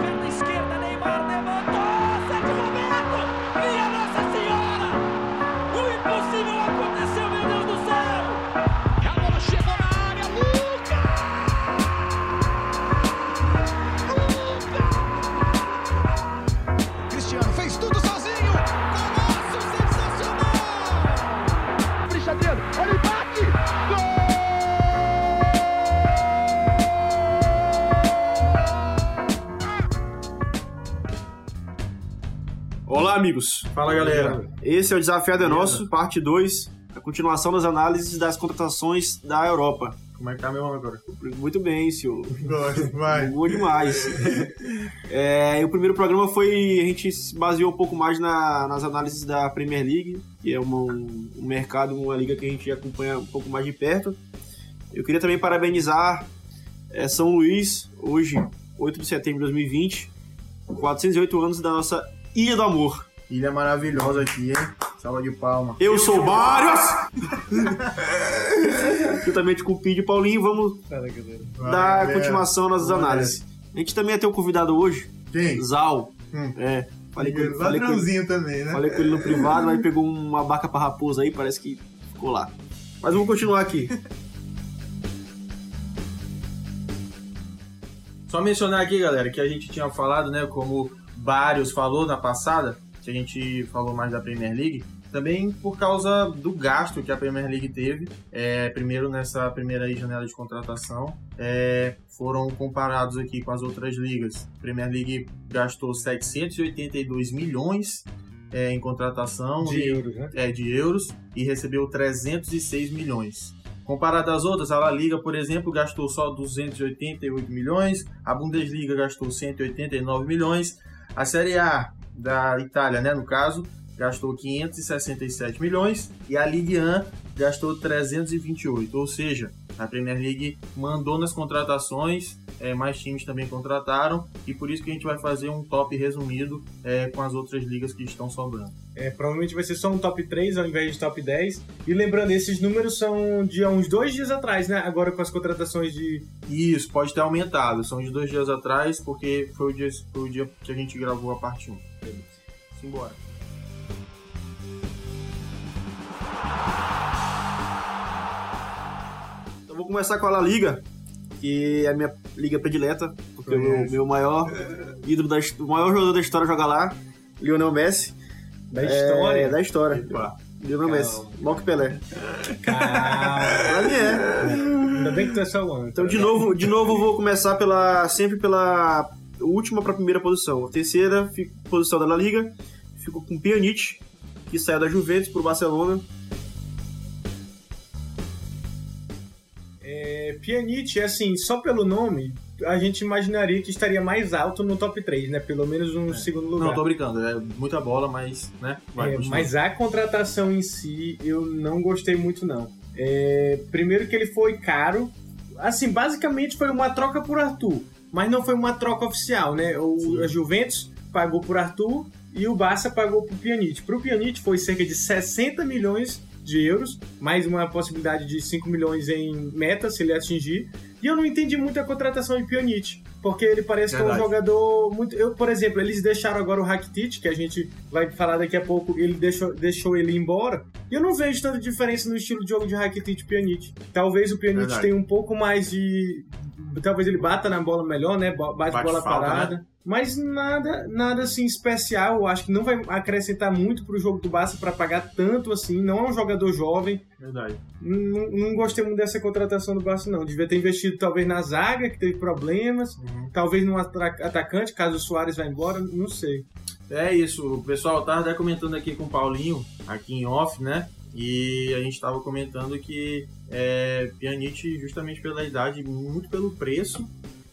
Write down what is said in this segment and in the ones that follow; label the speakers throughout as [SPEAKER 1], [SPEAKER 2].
[SPEAKER 1] perna esquerda, Neymar levantou,
[SPEAKER 2] Olá, amigos.
[SPEAKER 3] Fala galera.
[SPEAKER 2] Esse é o Desafiado é Nosso, parte 2, a continuação das análises das contratações da Europa.
[SPEAKER 3] Como é que tá meu nome agora?
[SPEAKER 2] Muito bem, senhor.
[SPEAKER 3] Gosto, vai.
[SPEAKER 2] Bom demais. É, e o primeiro programa foi. A gente se baseou um pouco mais na- nas análises da Premier League, que é uma- um, um mercado, uma liga que a gente acompanha um pouco mais de perto. Eu queria também parabenizar é, São Luís, hoje, 8 de setembro de 2020, 408 anos da nossa Ilha do Amor.
[SPEAKER 3] Ilha maravilhosa aqui, hein? Salva de palma.
[SPEAKER 2] Eu sou Barrios! Juntamente com o Pidi e Paulinho, vamos
[SPEAKER 3] Vai,
[SPEAKER 2] dar continuação nas análises. A gente também ia ter um convidado hoje,
[SPEAKER 3] Quem?
[SPEAKER 2] Zal.
[SPEAKER 3] Hum.
[SPEAKER 2] É, falei com, ele, falei, com ele,
[SPEAKER 3] também, né?
[SPEAKER 2] falei com ele no privado, aí pegou uma vaca pra raposa aí, parece que ficou lá. Mas vamos continuar aqui.
[SPEAKER 3] Só mencionar aqui, galera, que a gente tinha falado, né, como Barrios falou na passada, que a gente falou mais da Premier League, também por causa do gasto que a Premier League teve, é, primeiro nessa primeira janela de contratação, é, foram comparados aqui com as outras ligas. A Premier League gastou 782 milhões é, em contratação
[SPEAKER 4] De
[SPEAKER 3] e-
[SPEAKER 4] euros, né?
[SPEAKER 3] é, de euros e recebeu 306 milhões. Comparado às outras, a La Liga, por exemplo, gastou só 288 milhões, a Bundesliga gastou 189 milhões, a Série A da Itália, né, no caso, gastou 567 milhões e a Ligue 1 gastou 328, ou seja, a Premier League mandou nas contratações, é, mais times também contrataram e por isso que a gente vai fazer um top resumido é, com as outras ligas que estão sobrando.
[SPEAKER 4] É, provavelmente vai ser só um top 3 ao invés de top 10. E lembrando, esses números são de há uns dois dias atrás, né? Agora com as contratações de.
[SPEAKER 3] Isso, pode ter aumentado. São de dois dias atrás, porque foi o dia, foi o dia que a gente gravou a parte 1. Simbora.
[SPEAKER 2] Então vou começar com a La Liga, que é a minha liga predileta, porque o meu, meu maior ídolo, da, o maior jogador da história joga lá, Lionel Messi.
[SPEAKER 4] Da
[SPEAKER 2] É,
[SPEAKER 4] história.
[SPEAKER 2] da história. Lionel Messi. Que Pelé. Mim é.
[SPEAKER 4] Ainda bem que tu é só um.
[SPEAKER 2] Então, de novo, de novo, eu vou começar pela sempre pela última para a primeira posição. A terceira posição da La Liga ficou com Pjanic, que saiu da Juventus pro Barcelona.
[SPEAKER 4] É, Pjanic, assim, só pelo nome, a gente imaginaria que estaria mais alto no top 3, né? Pelo menos no segundo lugar.
[SPEAKER 3] Não, tô brincando. É muita bola, mas, né? Vai,
[SPEAKER 4] É, mas a contratação em si, eu não gostei muito, não. É, primeiro que ele foi caro. Assim, basicamente foi uma troca por Arthur. Mas não foi uma troca oficial, né? O, a Juventus pagou por Arthur e o Barça pagou por Pjanic. Pro Pjanic foi cerca de 60 milhões de euros, mais uma possibilidade de 5 milhões em meta, se ele atingir. E eu não entendi muito a contratação de Pjanic, porque ele parece que é um jogador muito... Eu, por exemplo, eles deixaram agora o Rakitic, que a gente vai falar daqui a pouco, ele deixou, deixou ele embora. E eu não vejo tanta diferença no estilo de jogo de Rakitic e Pjanic. Talvez o Pjanic
[SPEAKER 3] Verdade.
[SPEAKER 4] tenha um pouco mais de... Talvez ele bata na bola melhor, né? Bate,
[SPEAKER 3] Bate
[SPEAKER 4] bola
[SPEAKER 3] falta,
[SPEAKER 4] parada. Mas nada, nada assim especial. Eu acho que não vai acrescentar muito pro jogo do Barça para pagar tanto assim. Não é um jogador jovem.
[SPEAKER 3] Verdade.
[SPEAKER 4] Não, não gostei muito dessa contratação do Barça, não. Devia ter investido talvez na zaga, que teve problemas.
[SPEAKER 3] Uhum.
[SPEAKER 4] Talvez no atra- atacante, caso o Soares vá embora. Não sei.
[SPEAKER 3] É isso, pessoal, eu tava até comentando aqui com o Paulinho, aqui em off, né? E a gente tava comentando que é, Pjanic, justamente pela idade, muito pelo preço,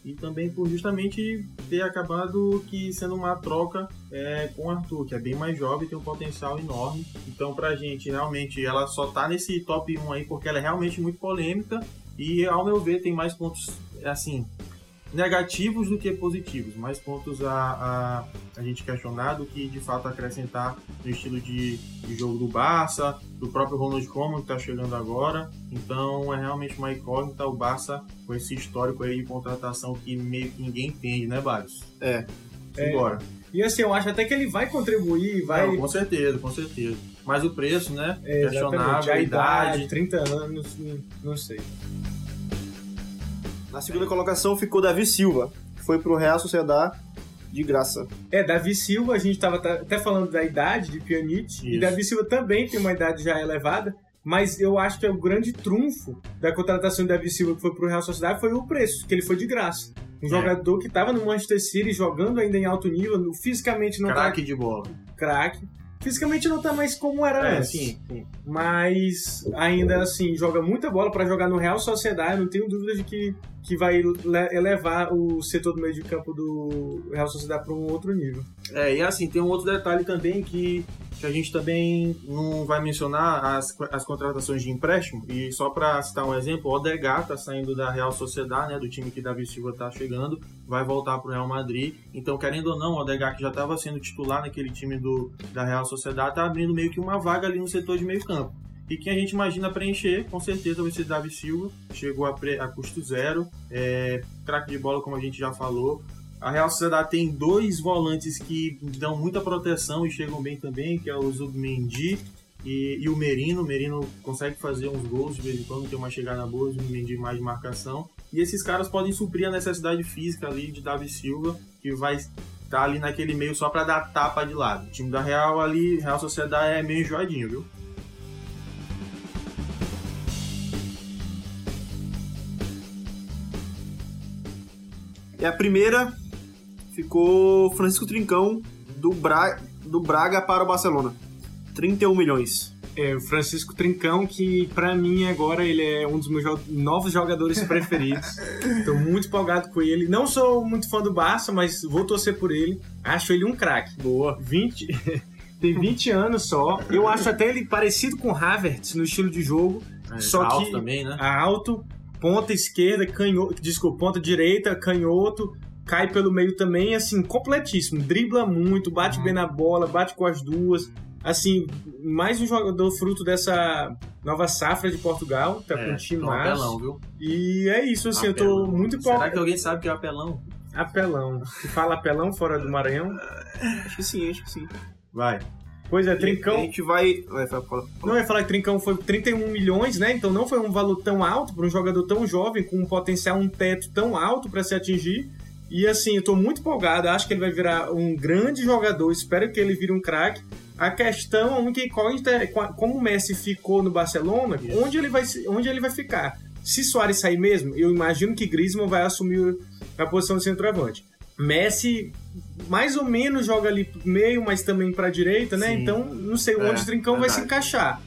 [SPEAKER 3] e também por justamente ter acabado que sendo uma troca é, com o Arthur, que é bem mais jovem tem um potencial enorme. Então, pra gente, realmente, ela só tá nesse top 1 aí porque ela é realmente muito polêmica e, ao meu ver, tem mais pontos, assim, negativos do que positivos, mais pontos a, a, a gente questionar do que de fato acrescentar no estilo de, de jogo do Barça, do próprio Ronald Koeman que está chegando agora. Então é realmente uma incógnita o Barça com esse histórico aí de contratação que meio que ninguém entende, né, Barros?
[SPEAKER 2] É.
[SPEAKER 3] Simbora.
[SPEAKER 4] E assim, eu acho até que ele vai contribuir, vai.
[SPEAKER 3] Não, com certeza, com certeza. Mas o preço, né?
[SPEAKER 4] É,
[SPEAKER 3] questionável,
[SPEAKER 4] exatamente.
[SPEAKER 3] a idade.
[SPEAKER 4] 30 anos, não sei.
[SPEAKER 2] Na segunda colocação ficou Davi Silva, que foi pro Real Sociedade de graça.
[SPEAKER 4] É, Davi Silva, a gente estava até falando da idade de Pjanic, e. Davi Silva também tem uma idade já elevada, mas eu acho que é o grande trunfo da contratação de Davi Silva que foi pro Real Sociedade foi o preço, que ele foi de graça. Um
[SPEAKER 3] É.
[SPEAKER 4] jogador que estava no Manchester City jogando ainda em alto nível, fisicamente não
[SPEAKER 3] Craque
[SPEAKER 4] tá
[SPEAKER 3] de bola.
[SPEAKER 4] craque. Fisicamente não tá mais como era
[SPEAKER 3] É,
[SPEAKER 4] antes.
[SPEAKER 3] sim, sim.
[SPEAKER 4] Mas ainda assim, joga muita bola para jogar no Real Sociedade. Não tenho dúvida de que, que vai le- elevar o setor do meio de campo do Real Sociedade para um outro nível.
[SPEAKER 3] É, e assim, tem um outro detalhe também que, que a gente também não vai mencionar as, as contratações de empréstimo. E só para citar um exemplo, o Odegaard tá saindo da Real Sociedade, né, do time que Davi Silva tá chegando, vai voltar pro Real Madrid. Então, querendo ou não, o Odegaard que já estava sendo titular naquele time do, da Real Sociedade, tá abrindo meio que uma vaga ali no setor de meio campo. E quem a gente imagina preencher, com certeza vai ser Davi Silva. Chegou a, pre- a custo zero. É, craque de bola, como a gente já falou. A Real Sociedade tem dois volantes que dão muita proteção e chegam bem também, que é o Zubmendi e, e o Merino. O Merino consegue fazer uns gols de vez em quando, tem uma chegada boa, o Zubmendi mais de marcação. E esses caras podem suprir a necessidade física ali de Davi Silva, que vai estar ali naquele meio só para dar tapa de lado. O time da Real ali, Real Sociedade é meio enjoadinho, viu?
[SPEAKER 2] E a primeira ficou Francisco Trincão, do, Bra... do Braga para o Barcelona. 31 milhões.
[SPEAKER 4] É, o Francisco Trincão, que pra mim agora ele é um dos meus jo- novos jogadores preferidos. Tô muito empolgado com ele. Não sou muito fã do Barça, mas vou torcer por ele. Acho ele um craque.
[SPEAKER 2] Boa.
[SPEAKER 4] 20 tem 20 anos só. Eu acho até ele parecido com o Havertz no estilo de jogo.
[SPEAKER 3] É,
[SPEAKER 4] Só
[SPEAKER 3] alto
[SPEAKER 4] que-
[SPEAKER 3] também, né?
[SPEAKER 4] Alto, ponta esquerda, canhoto, desculpa, ponta direita, canhoto, cai pelo meio também, assim, completíssimo. Dribla muito, bate bem na bola, bate com as duas. Assim, mais um jogador fruto dessa nova safra de Portugal, tá com um time
[SPEAKER 3] é um apelão, viu?
[SPEAKER 4] E é isso, assim, eu tô
[SPEAKER 3] Apelão.
[SPEAKER 4] muito
[SPEAKER 3] Será
[SPEAKER 4] empolgado.
[SPEAKER 3] que alguém sabe que é apelão?
[SPEAKER 4] Apelão. Se fala apelão fora do Maranhão?
[SPEAKER 2] Acho que sim, acho que sim.
[SPEAKER 3] Vai.
[SPEAKER 4] Pois é,
[SPEAKER 2] A
[SPEAKER 4] Trincão.
[SPEAKER 2] gente vai. vai fala- fala-
[SPEAKER 4] Não, ia falar que Trincão foi 31 milhões, né? Então não foi um valor tão alto para um jogador tão jovem, com um potencial, um teto tão alto para se atingir. E assim, eu tô muito empolgado, acho que ele vai virar um grande jogador, espero que ele vire um craque. A questão, a única incógnita é como o Messi ficou no Barcelona, onde ele, vai, onde ele vai ficar. Se Soares sair mesmo, eu imagino que Griezmann vai assumir a posição de centroavante. Messi mais ou menos joga ali pro meio, mas também pra direita, né?
[SPEAKER 3] Sim.
[SPEAKER 4] Então, não sei
[SPEAKER 3] É,
[SPEAKER 4] onde o Trincão vai se
[SPEAKER 3] verdade.
[SPEAKER 4] encaixar.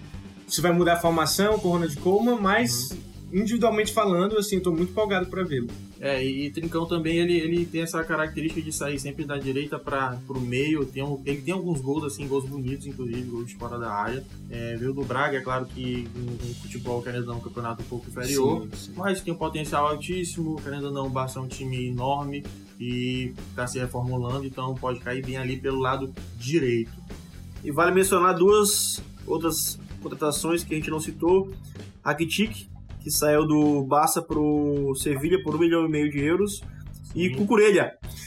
[SPEAKER 4] Se vai mudar a formação com o Ronald Koeman, mas
[SPEAKER 3] Uhum.
[SPEAKER 4] individualmente falando, assim, eu tô muito empolgado pra vê-lo.
[SPEAKER 3] É, e, e Trincão também, ele, ele tem essa característica de sair sempre da direita para pro meio. Tem um, ele tem alguns gols, assim, gols bonitos, inclusive, gols de fora da área. É, veio do Braga, é claro que um, um futebol, querendo ou não, um campeonato um pouco inferior.
[SPEAKER 4] Sim, sim.
[SPEAKER 3] Mas tem um potencial altíssimo, querendo ou não, o Barça é um time enorme e tá se reformulando, então pode cair bem ali pelo lado direito.
[SPEAKER 2] E vale mencionar duas outras contratações que a gente não citou. Rakitic, que saiu do Barça pro Sevilha por um milhão e meio de euros. E
[SPEAKER 3] Sim.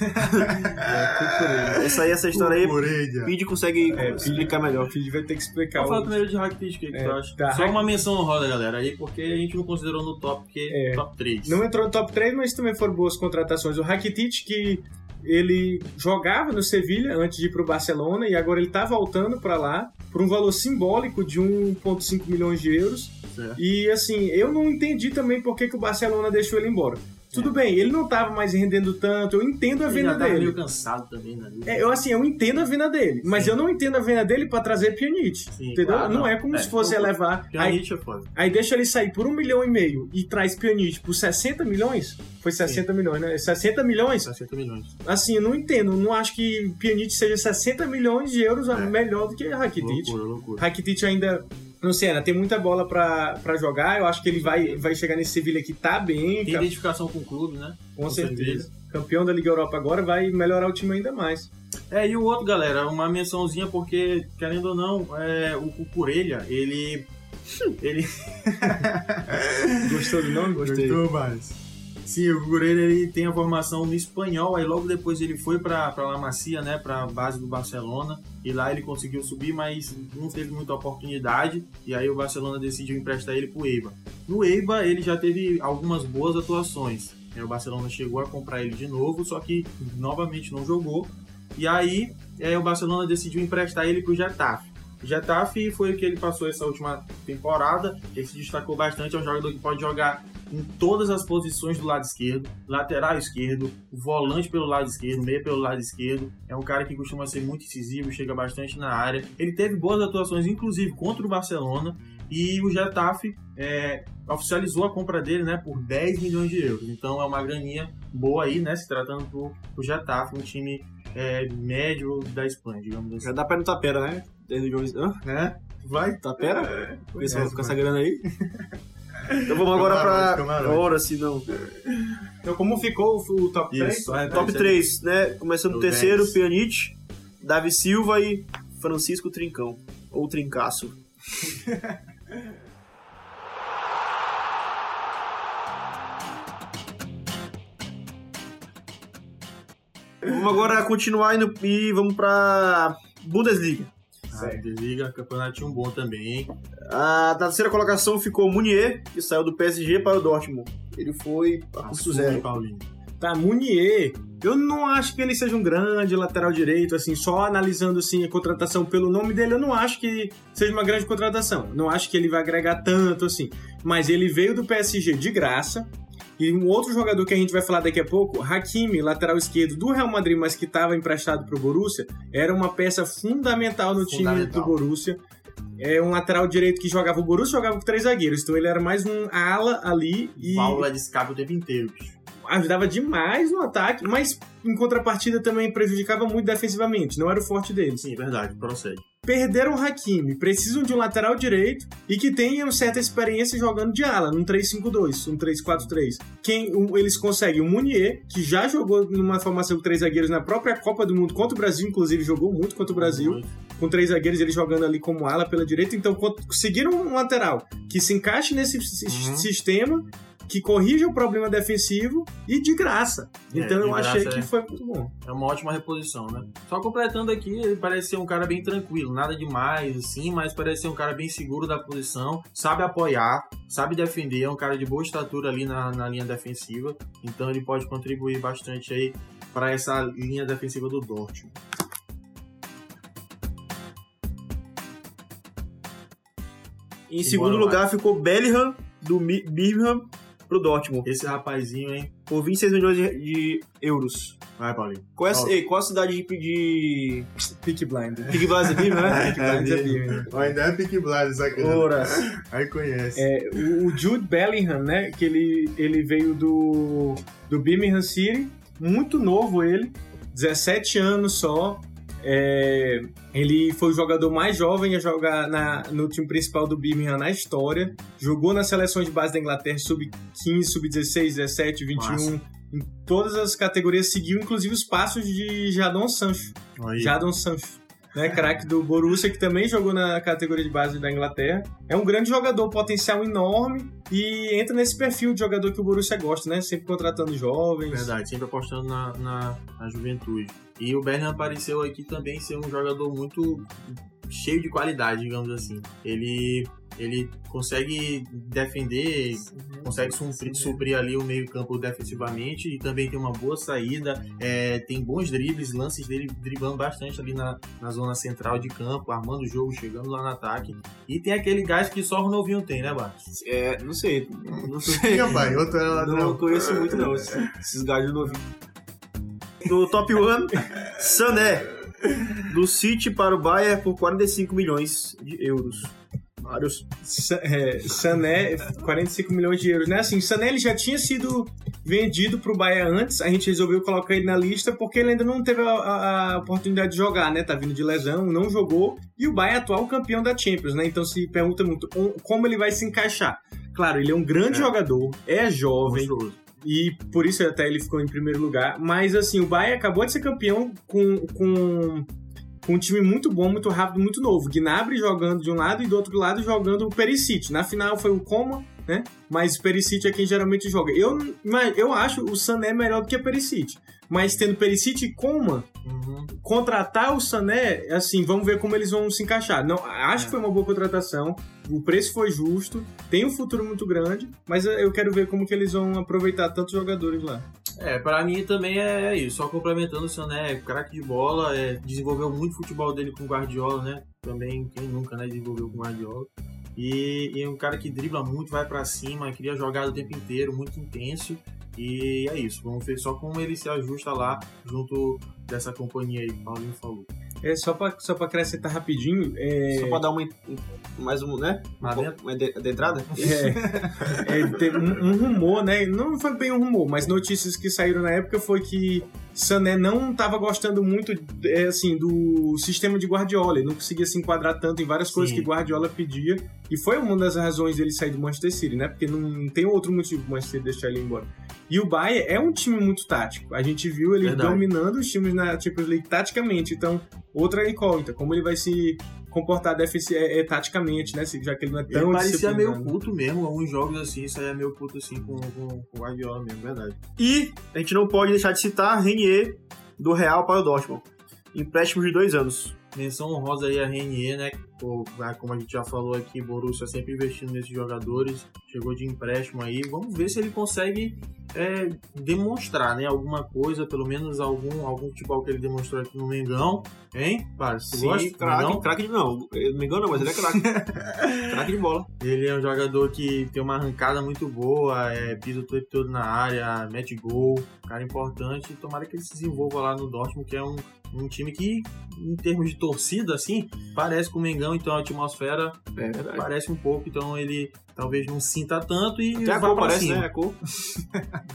[SPEAKER 4] É,
[SPEAKER 2] Essa aí, essa história aí. Pide consegue
[SPEAKER 4] É,
[SPEAKER 2] explicar melhor.
[SPEAKER 4] O Fid vai ter que explicar.
[SPEAKER 3] Vamos falar
[SPEAKER 4] o-
[SPEAKER 3] primeiro de Rakitic, o que, que
[SPEAKER 4] É,
[SPEAKER 3] tu acha?
[SPEAKER 4] tá,
[SPEAKER 3] Só
[SPEAKER 4] Rak-
[SPEAKER 3] uma menção honrosa, galera, aí, porque a gente não considerou no top, porque
[SPEAKER 4] É.
[SPEAKER 3] top 3.
[SPEAKER 4] Não entrou no top 3, mas também foram boas contratações. O Rakitic, que ele jogava no Sevilha antes de ir pro Barcelona e agora ele tá voltando pra lá por um valor simbólico de 1,5 milhões de euros.
[SPEAKER 3] Certo.
[SPEAKER 4] E assim, eu não entendi também por que, que o Barcelona deixou ele embora. Tudo bem, ele não tava mais rendendo tanto, eu entendo a
[SPEAKER 3] Ele
[SPEAKER 4] venda
[SPEAKER 3] já tava
[SPEAKER 4] dele.
[SPEAKER 3] meio cansado também, né?
[SPEAKER 4] É, eu assim, eu entendo a venda dele, mas
[SPEAKER 3] Sim.
[SPEAKER 4] eu não entendo a venda dele pra trazer
[SPEAKER 3] Sim,
[SPEAKER 4] entendeu?
[SPEAKER 3] claro,
[SPEAKER 4] não,
[SPEAKER 3] não.
[SPEAKER 4] é como
[SPEAKER 3] É,
[SPEAKER 4] se fosse
[SPEAKER 3] eu-
[SPEAKER 4] elevar... Aí,
[SPEAKER 3] é foda.
[SPEAKER 4] aí deixa ele sair por um milhão e meio e traz Pjanic por 60 milhões? Foi 60 milhões, né? 60 milhões?
[SPEAKER 3] 60 milhões.
[SPEAKER 4] Assim, eu não entendo, não acho que Pjanic seja 60 milhões de euros
[SPEAKER 3] É.
[SPEAKER 4] melhor do que Rakitic.
[SPEAKER 3] Loucura, loucura.
[SPEAKER 4] Rakitic ainda Não sei, Ana, tem muita bola pra, pra jogar. Eu acho que ele vai, vai chegar nesse Sevilha que tá bem.
[SPEAKER 3] Tem
[SPEAKER 4] cap-
[SPEAKER 3] identificação com o clube, né?
[SPEAKER 4] com certeza. Campeão da Liga Europa agora vai melhorar o time ainda mais.
[SPEAKER 3] É, e o outro, galera, uma mençãozinha, porque, querendo ou não, é, o Cucurelha, ele. ele.
[SPEAKER 4] Gostou do nome?
[SPEAKER 3] Gostou mais. Sim, o Cucurelha ele tem a formação no espanhol, aí logo depois ele foi pra La Macia, né, pra base do Barcelona, e lá ele conseguiu subir, mas não teve muita oportunidade, e aí o Barcelona decidiu emprestar ele pro Eibar. No Eibar ele já teve algumas boas atuações, né, o Barcelona chegou a comprar ele de novo, só que novamente não jogou, e aí é, o Barcelona decidiu emprestar ele pro Getafe. O Getafe foi o que ele passou essa última temporada, ele se destacou bastante, é um jogador que pode jogar em todas as posições do lado esquerdo, lateral esquerdo, volante pelo lado esquerdo, meia pelo lado esquerdo. É um cara que costuma ser muito incisivo, chega bastante na área. Ele teve boas atuações, inclusive contra o Barcelona, e o Getafe é, oficializou a compra dele né, por 10 milhões de euros. Então é uma graninha boa aí, né? Se tratando do, do Getafe, um time é, médio da Espanha, digamos assim.
[SPEAKER 2] Já dá pra ir no Tapera, né? 10 milhões. Hã?
[SPEAKER 3] Né? Vai?
[SPEAKER 2] Tapera? Vê se vai
[SPEAKER 3] conhece,
[SPEAKER 2] ficar essa
[SPEAKER 3] vai.
[SPEAKER 2] grana aí. Então vamos agora pra.
[SPEAKER 3] Camarões.
[SPEAKER 2] Ora, se não.
[SPEAKER 4] Então, como ficou o top 3?
[SPEAKER 3] Isso, é,
[SPEAKER 2] Top
[SPEAKER 3] isso aí.
[SPEAKER 2] 3, né? Começando o terceiro,
[SPEAKER 3] Dez.
[SPEAKER 2] Pjanic, Davi Silva e Francisco Trincão. Ou Trincaço. vamos agora continuar indo e vamos pra Bundesliga.
[SPEAKER 3] Ah, Bundesliga, campeonatinho bom também, hein?
[SPEAKER 2] A terceira colocação ficou Munier, que saiu do PSG para o Dortmund. Ele foi a custo zero.
[SPEAKER 3] Paulinho.
[SPEAKER 4] Tá, Munier. Eu não acho que ele seja um grande lateral direito, assim, só analisando assim a contratação pelo nome dele, eu não acho que seja uma grande contratação. Não acho que ele vai agregar tanto assim. Mas ele veio do PSG de graça. E um outro jogador que a gente vai falar daqui a pouco, Hakimi, lateral esquerdo do Real Madrid, mas que estava emprestado para o Borussia, era uma peça fundamental no time
[SPEAKER 3] Fundamental.
[SPEAKER 4] do Borussia. É um lateral direito que jogava o Borussia, jogava com três zagueiros, então ele era mais um ala ali e
[SPEAKER 3] Válvula de escape o tempo inteiro, bicho.
[SPEAKER 4] ajudava demais no ataque, mas em contrapartida também prejudicava muito defensivamente, não era o forte deles.
[SPEAKER 3] Sim, verdade, procede.
[SPEAKER 4] Perderam o Hakimi, precisam de um lateral direito e que tenham certa experiência jogando de ala, num 3-5-2, um 3-4-3. Quem um, eles conseguem o Munier, que já jogou numa formação com três zagueiros na própria Copa do Mundo contra o Brasil, inclusive jogou muito contra o Brasil, com três zagueiros, ele jogando ali como ala pela direita, então conseguiram um lateral que se encaixe nesse
[SPEAKER 3] Uhum.
[SPEAKER 4] sistema que corrija o problema defensivo e de graça.
[SPEAKER 3] É,
[SPEAKER 4] Então
[SPEAKER 3] de
[SPEAKER 4] eu achei
[SPEAKER 3] graça,
[SPEAKER 4] que
[SPEAKER 3] é.
[SPEAKER 4] foi muito bom.
[SPEAKER 3] É uma ótima reposição, né? Só completando aqui, ele parece ser um cara bem tranquilo, nada demais, assim, mas parece ser um cara bem seguro da posição, sabe apoiar, sabe defender, é um cara de boa estatura ali na, na linha defensiva, então ele pode contribuir bastante aí para essa linha defensiva do Dortmund.
[SPEAKER 2] Em segundo lugar ficou Bellingham, do Mi- Birmingham pro Dortmund,
[SPEAKER 3] Esse rapazinho, hein?
[SPEAKER 2] por 26 milhões de, de euros.
[SPEAKER 3] Vai, Paulinho.
[SPEAKER 2] Qual é, ei, qual a cidade de, de
[SPEAKER 4] Pick blind.
[SPEAKER 2] Big Blast Birmingham, né?
[SPEAKER 4] Pick blind é Birmingham.
[SPEAKER 3] Ainda é Pick Blind,
[SPEAKER 2] Ora,
[SPEAKER 3] Aí conhece.
[SPEAKER 4] É, o o Jude Bellingham, né? Que ele, ele veio do, do Birmingham City, muito novo ele, 17 anos só. É, ele foi o jogador mais jovem a jogar na- no time principal do Birmingham na história. Jogou nas seleções de base da Inglaterra, sub-15, sub-16, 17, 21.
[SPEAKER 3] Massa.
[SPEAKER 4] Em todas as categorias, seguiu inclusive os passos de Jadon Sancho.
[SPEAKER 3] Aí.
[SPEAKER 4] Jadon Sancho, né, craque do Borussia, que também jogou na categoria de base da Inglaterra. É um grande jogador, potencial enorme e entra nesse perfil de jogador que o Borussia gosta, né? Sempre contratando jovens.
[SPEAKER 3] Verdade, sempre apostando na, na, na juventude. E o Bellingham apareceu aqui também ser um jogador muito cheio de qualidade, digamos assim. Ele, ele consegue defender, consegue suprir, suprir ali o meio campo defensivamente e também tem uma boa saída, é, tem bons dribles, lances dele driblando bastante ali na, na zona central de campo, armando o jogo, chegando lá no ataque. E tem aquele gás que só o novinho tem, né, Bartos?
[SPEAKER 2] é, não sei. Não sei.
[SPEAKER 3] pai, outro era
[SPEAKER 2] Não conheço muito, não, esses, esses gajos novinhos. Do top 1, Sané. Do City para o Bayern por 45 milhões de euros. Vários.
[SPEAKER 4] Sa- é, Sané, 45 milhões de euros, né? Assim, Sané ele já tinha sido vendido pro Bahia antes, a gente resolveu colocar ele na lista porque ele ainda não teve a, a- a oportunidade de jogar, né? Tá vindo de lesão, não jogou. E o Bahia é atual campeão da Champions, né? Então se pergunta muito como ele vai se encaixar. Claro, ele é um grande
[SPEAKER 3] É.
[SPEAKER 4] jogador, é jovem. E por isso até ele ficou em primeiro lugar. Mas assim, o Bahia acabou de ser campeão com, com, com um time muito bom, muito rápido, muito novo. Gnabry jogando de um lado e do outro lado jogando o Perisic. Na final foi o Coma, né? Mas o Perisic é quem geralmente joga. Eu, mas eu acho o Sané melhor do que o Perisic. Mas tendo Perisic e Coma,
[SPEAKER 3] Uhum.
[SPEAKER 4] contratar o Sané, assim, vamos ver como eles vão se encaixar. Não, acho que foi uma boa contratação. O preço foi justo, tem um futuro muito grande, mas eu quero ver como que eles vão aproveitar tantos jogadores lá.
[SPEAKER 3] É, pra mim também é isso. Só complementando o Sané, é craque de bola, é, desenvolveu muito o futebol dele com o Guardiola, né? Também, quem nunca, né, desenvolveu com o Guardiola. E, e é um cara que dribla muito, vai pra cima, cria jogada o tempo inteiro, muito intenso. E é isso. Vamos ver só como ele se ajusta lá junto dessa companhia aí que o Paulinho falou.
[SPEAKER 4] É, só pra, só pra acrescentar rapidinho, é,
[SPEAKER 2] Só pra dar uma, mais um, né? Um
[SPEAKER 3] dentro?
[SPEAKER 2] uma ade- adentrada?
[SPEAKER 4] é, é, teve um, um rumor, né? Não foi bem um rumor, mas notícias que saíram na época foi que Sané não estava gostando muito, é, assim, do sistema de Guardiola. Ele não conseguia se enquadrar tanto em várias coisas
[SPEAKER 3] Sim.
[SPEAKER 4] que Guardiola pedia. E foi uma das razões dele sair do Manchester City, né? Porque não tem outro motivo pro Manchester City deixar ele embora. E o Bayern é um time muito tático. A gente viu ele
[SPEAKER 3] Verdade.
[SPEAKER 4] dominando os times na Champions League taticamente. Então, outra incógnita. Como ele vai se comportar defensi- é, é, taticamente, né? Já que ele não é
[SPEAKER 3] Ele
[SPEAKER 4] tão
[SPEAKER 3] parecia meio puto mesmo, alguns jogos assim, isso aí é meio puto assim com, com, com o Guardiola mesmo, verdade.
[SPEAKER 2] E a gente não pode deixar de citar Renier do Real para o Dortmund. Empréstimo de dois anos.
[SPEAKER 3] Menção honrosa aí a Renier, né? Ah, como a gente já falou aqui, Borussia sempre investindo nesses jogadores, chegou de empréstimo aí. Vamos ver se ele consegue é, demonstrar, né? Alguma coisa, pelo menos algum, algum futebol que ele demonstrou aqui no Mengão, hein? Para, tu
[SPEAKER 2] Sim,
[SPEAKER 3] gosta?
[SPEAKER 2] craque,
[SPEAKER 3] Mengão?
[SPEAKER 2] craque de não. Eu não me engano, não, mas ele é craque. craque de bola.
[SPEAKER 3] Ele é um jogador que tem uma arrancada muito boa, é, pisa o tempo todo na área, mete gol, cara importante. Tomara que ele se desenvolva lá no Dortmund, que é um, um time que, em termos de torcida, assim, parece com o Mengão, então a atmosfera
[SPEAKER 2] É
[SPEAKER 3] parece um pouco, então ele talvez não sinta tanto e
[SPEAKER 2] Até a
[SPEAKER 3] vá
[SPEAKER 2] cor
[SPEAKER 3] pra
[SPEAKER 2] parece,
[SPEAKER 3] cima.
[SPEAKER 2] né? A cor.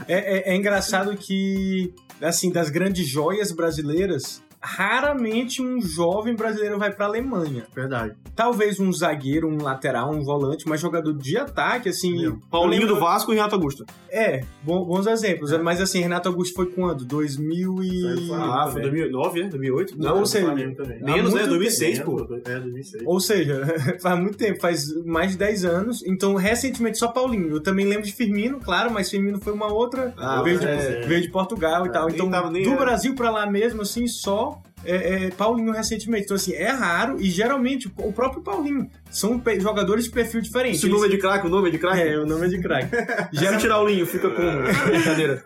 [SPEAKER 4] É, é- é engraçado que, assim, das grandes joias brasileiras, raramente um jovem brasileiro vai pra Alemanha.
[SPEAKER 3] Verdade.
[SPEAKER 4] Talvez um zagueiro, um lateral, um volante, mas jogador de ataque, assim.
[SPEAKER 2] Paulinho
[SPEAKER 4] lembro-
[SPEAKER 2] do Vasco e Renato Augusto.
[SPEAKER 4] É, bons exemplos. Mas assim, Renato Augusto foi quando? 2000 e...
[SPEAKER 2] Ah, foi 2009, né? 2008?
[SPEAKER 4] Não, ou seja,
[SPEAKER 3] Flamengo também.
[SPEAKER 2] menos, né?
[SPEAKER 4] muito
[SPEAKER 2] 2006,
[SPEAKER 3] É,
[SPEAKER 2] pô.
[SPEAKER 3] É, 2006.
[SPEAKER 4] Ou seja, faz muito tempo, faz mais de 10 anos. Então, recentemente, só Paulinho. Eu também lembro de Firmino, claro, mas Firmino foi uma outra.
[SPEAKER 2] Ah,
[SPEAKER 4] veio, de,
[SPEAKER 3] é.
[SPEAKER 4] veio de Portugal e tal.
[SPEAKER 2] nem
[SPEAKER 4] Então, do. Brasil pra lá mesmo, assim, só é, é, Paulinho recentemente. Então, assim, é raro e geralmente o próprio Paulinho são jogadores de perfil diferente.
[SPEAKER 2] Se o nome é de craque, o nome é de craque?
[SPEAKER 4] É, o nome é de craque.
[SPEAKER 2] Já tirar o linho, fica com brincadeira.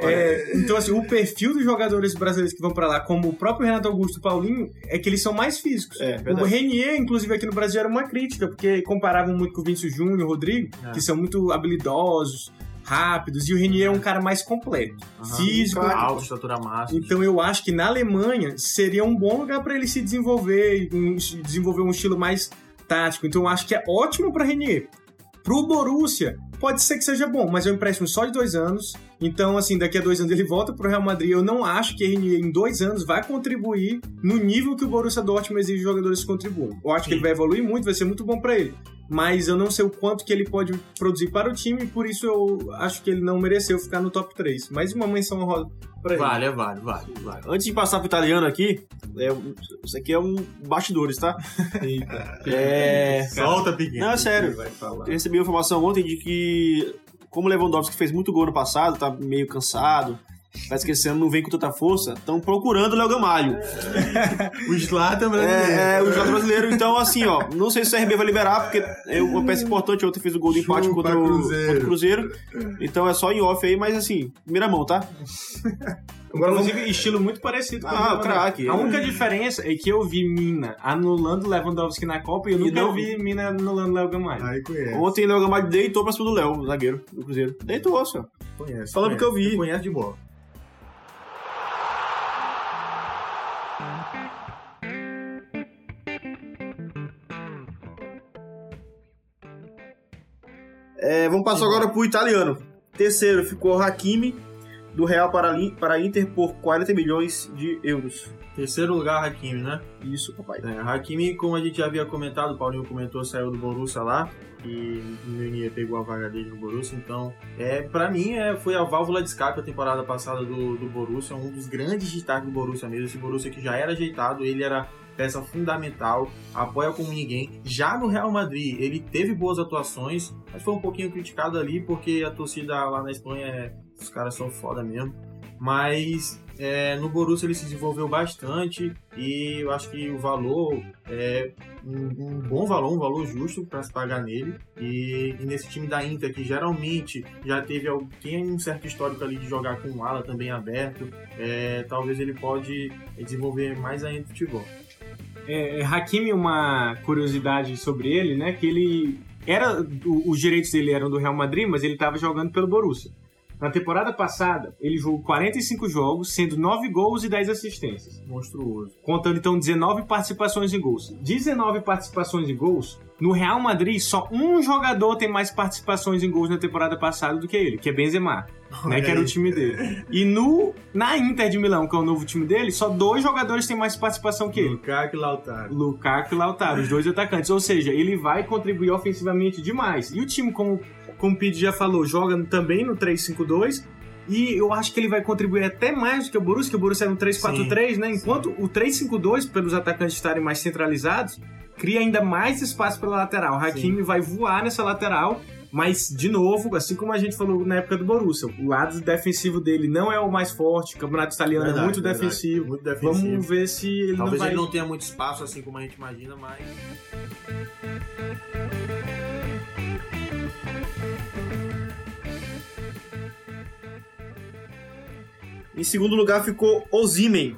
[SPEAKER 4] É, então, assim, o perfil dos jogadores brasileiros que vão pra lá, como o próprio Renato Augusto e Paulinho, é que eles são mais físicos.
[SPEAKER 2] É,
[SPEAKER 4] o. Renier, inclusive, aqui no Brasil era uma crítica, porque comparavam muito com o Vinícius Júnior, o Rodrigo,
[SPEAKER 3] É.
[SPEAKER 4] que são muito habilidosos, rápidos, e o Renier é um cara mais completo,
[SPEAKER 3] Aham.
[SPEAKER 4] físico.
[SPEAKER 3] Alto, estatura máxima.
[SPEAKER 4] Então eu acho que na Alemanha seria um bom lugar para ele se desenvolver, um- desenvolver um estilo mais tático. Então eu acho que é ótimo para Renier. Pro Borussia, pode ser que seja bom, mas é um empréstimo só de dois anos. Então, assim, daqui a dois anos ele volta pro Real Madrid. Eu não acho que Renier, em dois anos, vai contribuir no nível que o Borussia Dortmund exige jogadores que contribuam. Eu acho que
[SPEAKER 3] Sim.
[SPEAKER 4] ele vai evoluir muito, vai ser muito bom para ele. Mas eu não sei o quanto que ele pode produzir para o time, e por isso eu acho que ele não mereceu ficar no top 3. Mais uma menção honrosa pra ele.
[SPEAKER 3] Vale, é vale, vale, vale.
[SPEAKER 2] Antes de passar pro italiano aqui, é, isso aqui é um bastidores, tá? É.
[SPEAKER 3] Solta, pequeno.
[SPEAKER 2] Não, é sério.
[SPEAKER 4] Vai falar.
[SPEAKER 2] Eu recebi uma informação ontem de que, como o Lewandowski fez muito gol no passado, tá meio cansado, parece que esse ano não vem com tanta força, estão procurando o Léo Gamalho.
[SPEAKER 3] O Zlatan brasileiro.
[SPEAKER 2] É, é, o jogador brasileiro. Então, assim, ó, não sei se o CRB vai liberar, porque é uma peça importante. Ontem fez o gol de empate contra o,
[SPEAKER 3] Cruzeiro.
[SPEAKER 2] contra o Cruzeiro. Então é só em off aí, mas assim, primeira mão, tá?
[SPEAKER 4] Inclusive, estilo muito parecido com
[SPEAKER 2] Ah,
[SPEAKER 4] o
[SPEAKER 2] craque.
[SPEAKER 4] A única diferença é que eu vi Mina anulando Lewandowski na Copa e eu
[SPEAKER 2] E
[SPEAKER 4] nunca
[SPEAKER 2] não-
[SPEAKER 4] vi Mina anulando Léo Gamalho.
[SPEAKER 3] Aí conhece.
[SPEAKER 2] Ontem o Léo Gamalho deitou pra cima do Léo, zagueiro do Cruzeiro. Deitou, senhor.
[SPEAKER 3] Conhece.
[SPEAKER 2] Falando que eu vi.
[SPEAKER 3] Conhece de bola.
[SPEAKER 2] É, vamos passar agora pro italiano. Terceiro ficou Hakimi, do Real para, para Inter por 40 milhões de euros.
[SPEAKER 3] Terceiro lugar, Hakimi, né?
[SPEAKER 2] Isso, papai.
[SPEAKER 3] É, Hakimi, como a gente já havia comentado, o Paulinho comentou, saiu do Borussia lá e o Meunier pegou a vaga dele no Borussia, então, é, para mim, é, foi a válvula de escape a temporada passada do, do Borussia, um dos grandes destaques do Borussia mesmo, esse Borussia que já era ajeitado, ele era peça fundamental, apoia como ninguém. Já no Real Madrid, ele teve boas atuações, mas foi um pouquinho criticado ali porque a torcida lá na Espanha, é, os caras são foda mesmo. Mas é, no Borussia ele se desenvolveu bastante e eu acho que o valor é um, um bom valor, um valor justo para se pagar nele. E, e nesse time da Inter, que geralmente já teve al- tem um certo histórico ali de jogar com o ala também aberto, é, talvez ele pode desenvolver mais ainda o futebol.
[SPEAKER 4] É, Hakimi, uma curiosidade sobre ele, né? Que ele era. os direitos dele eram do Real Madrid, mas ele estava jogando pelo Borussia. Na temporada passada, ele jogou 45 jogos, sendo 9 gols e 10 assistências.
[SPEAKER 3] Monstruoso.
[SPEAKER 4] Contando então 19 participações em gols. 19 participações em gols. No Real Madrid, só um jogador tem mais participações em gols na temporada passada do que ele, que é Benzema, né, que era o time dele. E no na Inter de Milão, que é o novo time dele, só dois jogadores têm mais participação que ele.
[SPEAKER 3] Lukaku e Lautaro.
[SPEAKER 4] Lukaku e Lautaro, os dois atacantes. Ou seja, ele vai contribuir ofensivamente demais. E o time, como, como o Pete já falou, joga também no 3-5-2. E eu acho que ele vai contribuir até mais do que o Borussia, que o Borussia é no 3-4-3, né? Enquanto o 3-5-2, pelos atacantes estarem mais centralizados, cria ainda mais espaço pela lateral. O Hakimi vai voar nessa lateral, mas, de novo, assim como a gente falou na época do Borussia, o lado defensivo dele não é o mais forte, o campeonato italiano é
[SPEAKER 3] Verdade,
[SPEAKER 4] muito
[SPEAKER 3] verdade.
[SPEAKER 4] defensivo.
[SPEAKER 3] Muito defensivo.
[SPEAKER 4] Vamos ver se ele
[SPEAKER 3] Talvez
[SPEAKER 4] não vai...
[SPEAKER 3] ele não tenha muito espaço, assim como a gente imagina, mas.
[SPEAKER 2] Em segundo lugar ficou Ozimen,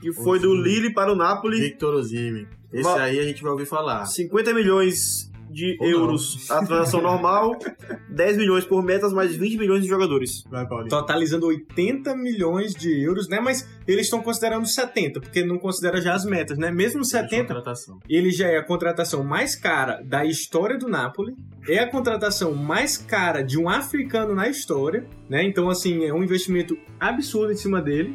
[SPEAKER 2] que foi do. Lille para o Napoli.
[SPEAKER 3] Victor Osimhen. Esse
[SPEAKER 2] Va-
[SPEAKER 3] aí a gente vai ouvir falar.
[SPEAKER 2] 50 milhões de
[SPEAKER 3] Ou não.
[SPEAKER 2] euros a transação normal, 10 milhões por metas, mais 20 milhões de jogadores.
[SPEAKER 3] Vai, Paulinho.
[SPEAKER 4] totalizando 80 milhões de euros, né? Mas eles estão considerando 70, porque não considera já as metas, né? Mesmo 70,
[SPEAKER 3] Contratação.
[SPEAKER 4] ele já é a contratação mais cara da história do Napoli, é a contratação mais cara de um africano na história, né? Então, assim, é um investimento absurdo em cima dele.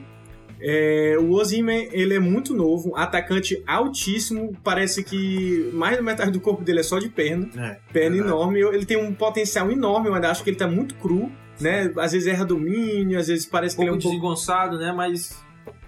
[SPEAKER 4] É, o Osimhen, ele é muito novo, atacante altíssimo, parece que mais da metade do corpo dele é só de perna,
[SPEAKER 3] É,
[SPEAKER 4] perna
[SPEAKER 3] verdade.
[SPEAKER 4] enorme, ele tem um potencial enorme, ainda acho que ele tá muito cru, né? Às vezes erra domínio, às vezes parece
[SPEAKER 3] Um
[SPEAKER 4] que ele é
[SPEAKER 3] pouco
[SPEAKER 4] um pouco
[SPEAKER 3] desengonçado, né? Mas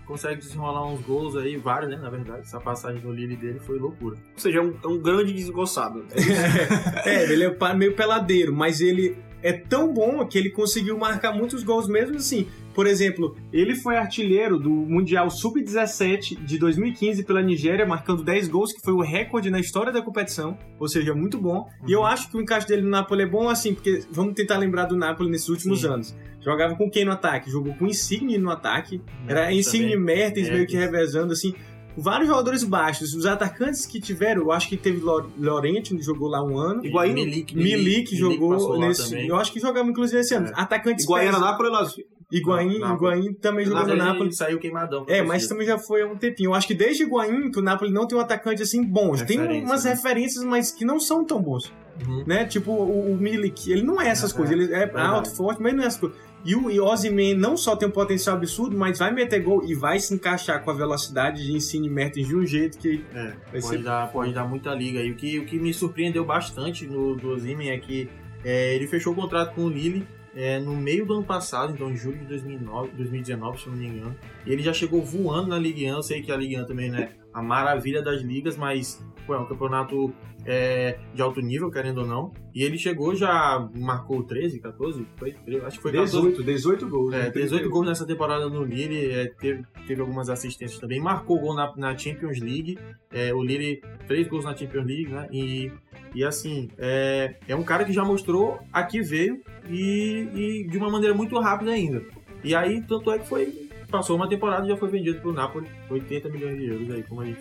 [SPEAKER 3] consegue desenrolar uns gols aí, vários, né? Na verdade, essa passagem do Lille dele foi loucura.
[SPEAKER 2] Ou seja, é um, é um grande desgoçado.
[SPEAKER 4] É, ele é meio peladeiro, mas ele é tão bom que ele conseguiu marcar muitos gols mesmo assim. Por exemplo, ele foi artilheiro do Mundial Sub-17 de 2015 pela Nigéria, marcando 10 gols, que foi o recorde na história da competição, ou seja, muito bom. E eu acho que o encaixe dele no Napoli é bom assim, porque vamos tentar lembrar do Napoli nesses últimos
[SPEAKER 3] Sim.
[SPEAKER 4] anos. Jogava com quem no ataque? Jogou com Insigne no ataque. Era
[SPEAKER 3] Mertens
[SPEAKER 4] Insigne e
[SPEAKER 3] também.
[SPEAKER 4] Mertens meio que
[SPEAKER 3] Mertens.
[SPEAKER 4] revezando assim. Vários jogadores baixos. Os atacantes que tiveram, eu acho que teve Lor- Lorente, que jogou lá um ano.
[SPEAKER 2] Higuaín,
[SPEAKER 3] Milik,
[SPEAKER 4] Milik jogou
[SPEAKER 3] passou lá
[SPEAKER 4] nesse. Eu acho que jogava inclusive esse ano.
[SPEAKER 3] É.
[SPEAKER 4] Atacantes
[SPEAKER 2] Iguaiana,
[SPEAKER 4] peças-
[SPEAKER 2] Napoli.
[SPEAKER 4] Higuaín,
[SPEAKER 3] Nápoles.
[SPEAKER 4] Higuaín também jogou no Napoli.
[SPEAKER 3] saiu queimadão.
[SPEAKER 4] É, mas também já foi há um tempinho. Eu acho que desde Higuaín que o Napoli não tem um atacante assim bons. Tem umas
[SPEAKER 3] né?
[SPEAKER 4] referências, mas que não são tão bons.
[SPEAKER 3] Uhum.
[SPEAKER 4] Né? Tipo o, o Milik, ele não é essas
[SPEAKER 3] É,
[SPEAKER 4] coisas. Ele é
[SPEAKER 3] verdade.
[SPEAKER 4] alto, forte, mas não é essas coisas. E o Ozyman não só tem um potencial absurdo, mas vai meter gol e vai se encaixar com a velocidade de Insigne e Mertens de um jeito que
[SPEAKER 3] É, pode,
[SPEAKER 4] ser
[SPEAKER 3] dar, pode dar muita liga. E o que, o que me surpreendeu bastante no do Osimhen é que é, ele fechou o contrato com o Lille é, no meio do ano passado, então em julho de 2009, 2019, se não me engano. Ele já chegou voando na Ligue 1. Eu sei que a Ligue 1 também não é a maravilha das ligas, mas pô, é um campeonato é, de alto nível, querendo ou não. E ele chegou já, marcou 13, 14, foi, acho que foi 14,
[SPEAKER 4] 18, 18 gols.
[SPEAKER 3] é,
[SPEAKER 4] né?
[SPEAKER 3] 18 gols nessa temporada no Lille, é, teve, teve algumas assistências também, marcou gol na, na Champions League, é, o Lille, três gols na Champions League, né, e, e assim, é, é um cara que já mostrou a que veio e, e de uma maneira muito rápida ainda. E aí, tanto é que foi, passou uma temporada e já foi vendido pro Napoli, 80 milhões de euros aí, como a gente...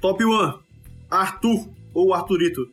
[SPEAKER 2] Top 1. Arthur, ou Arthurito.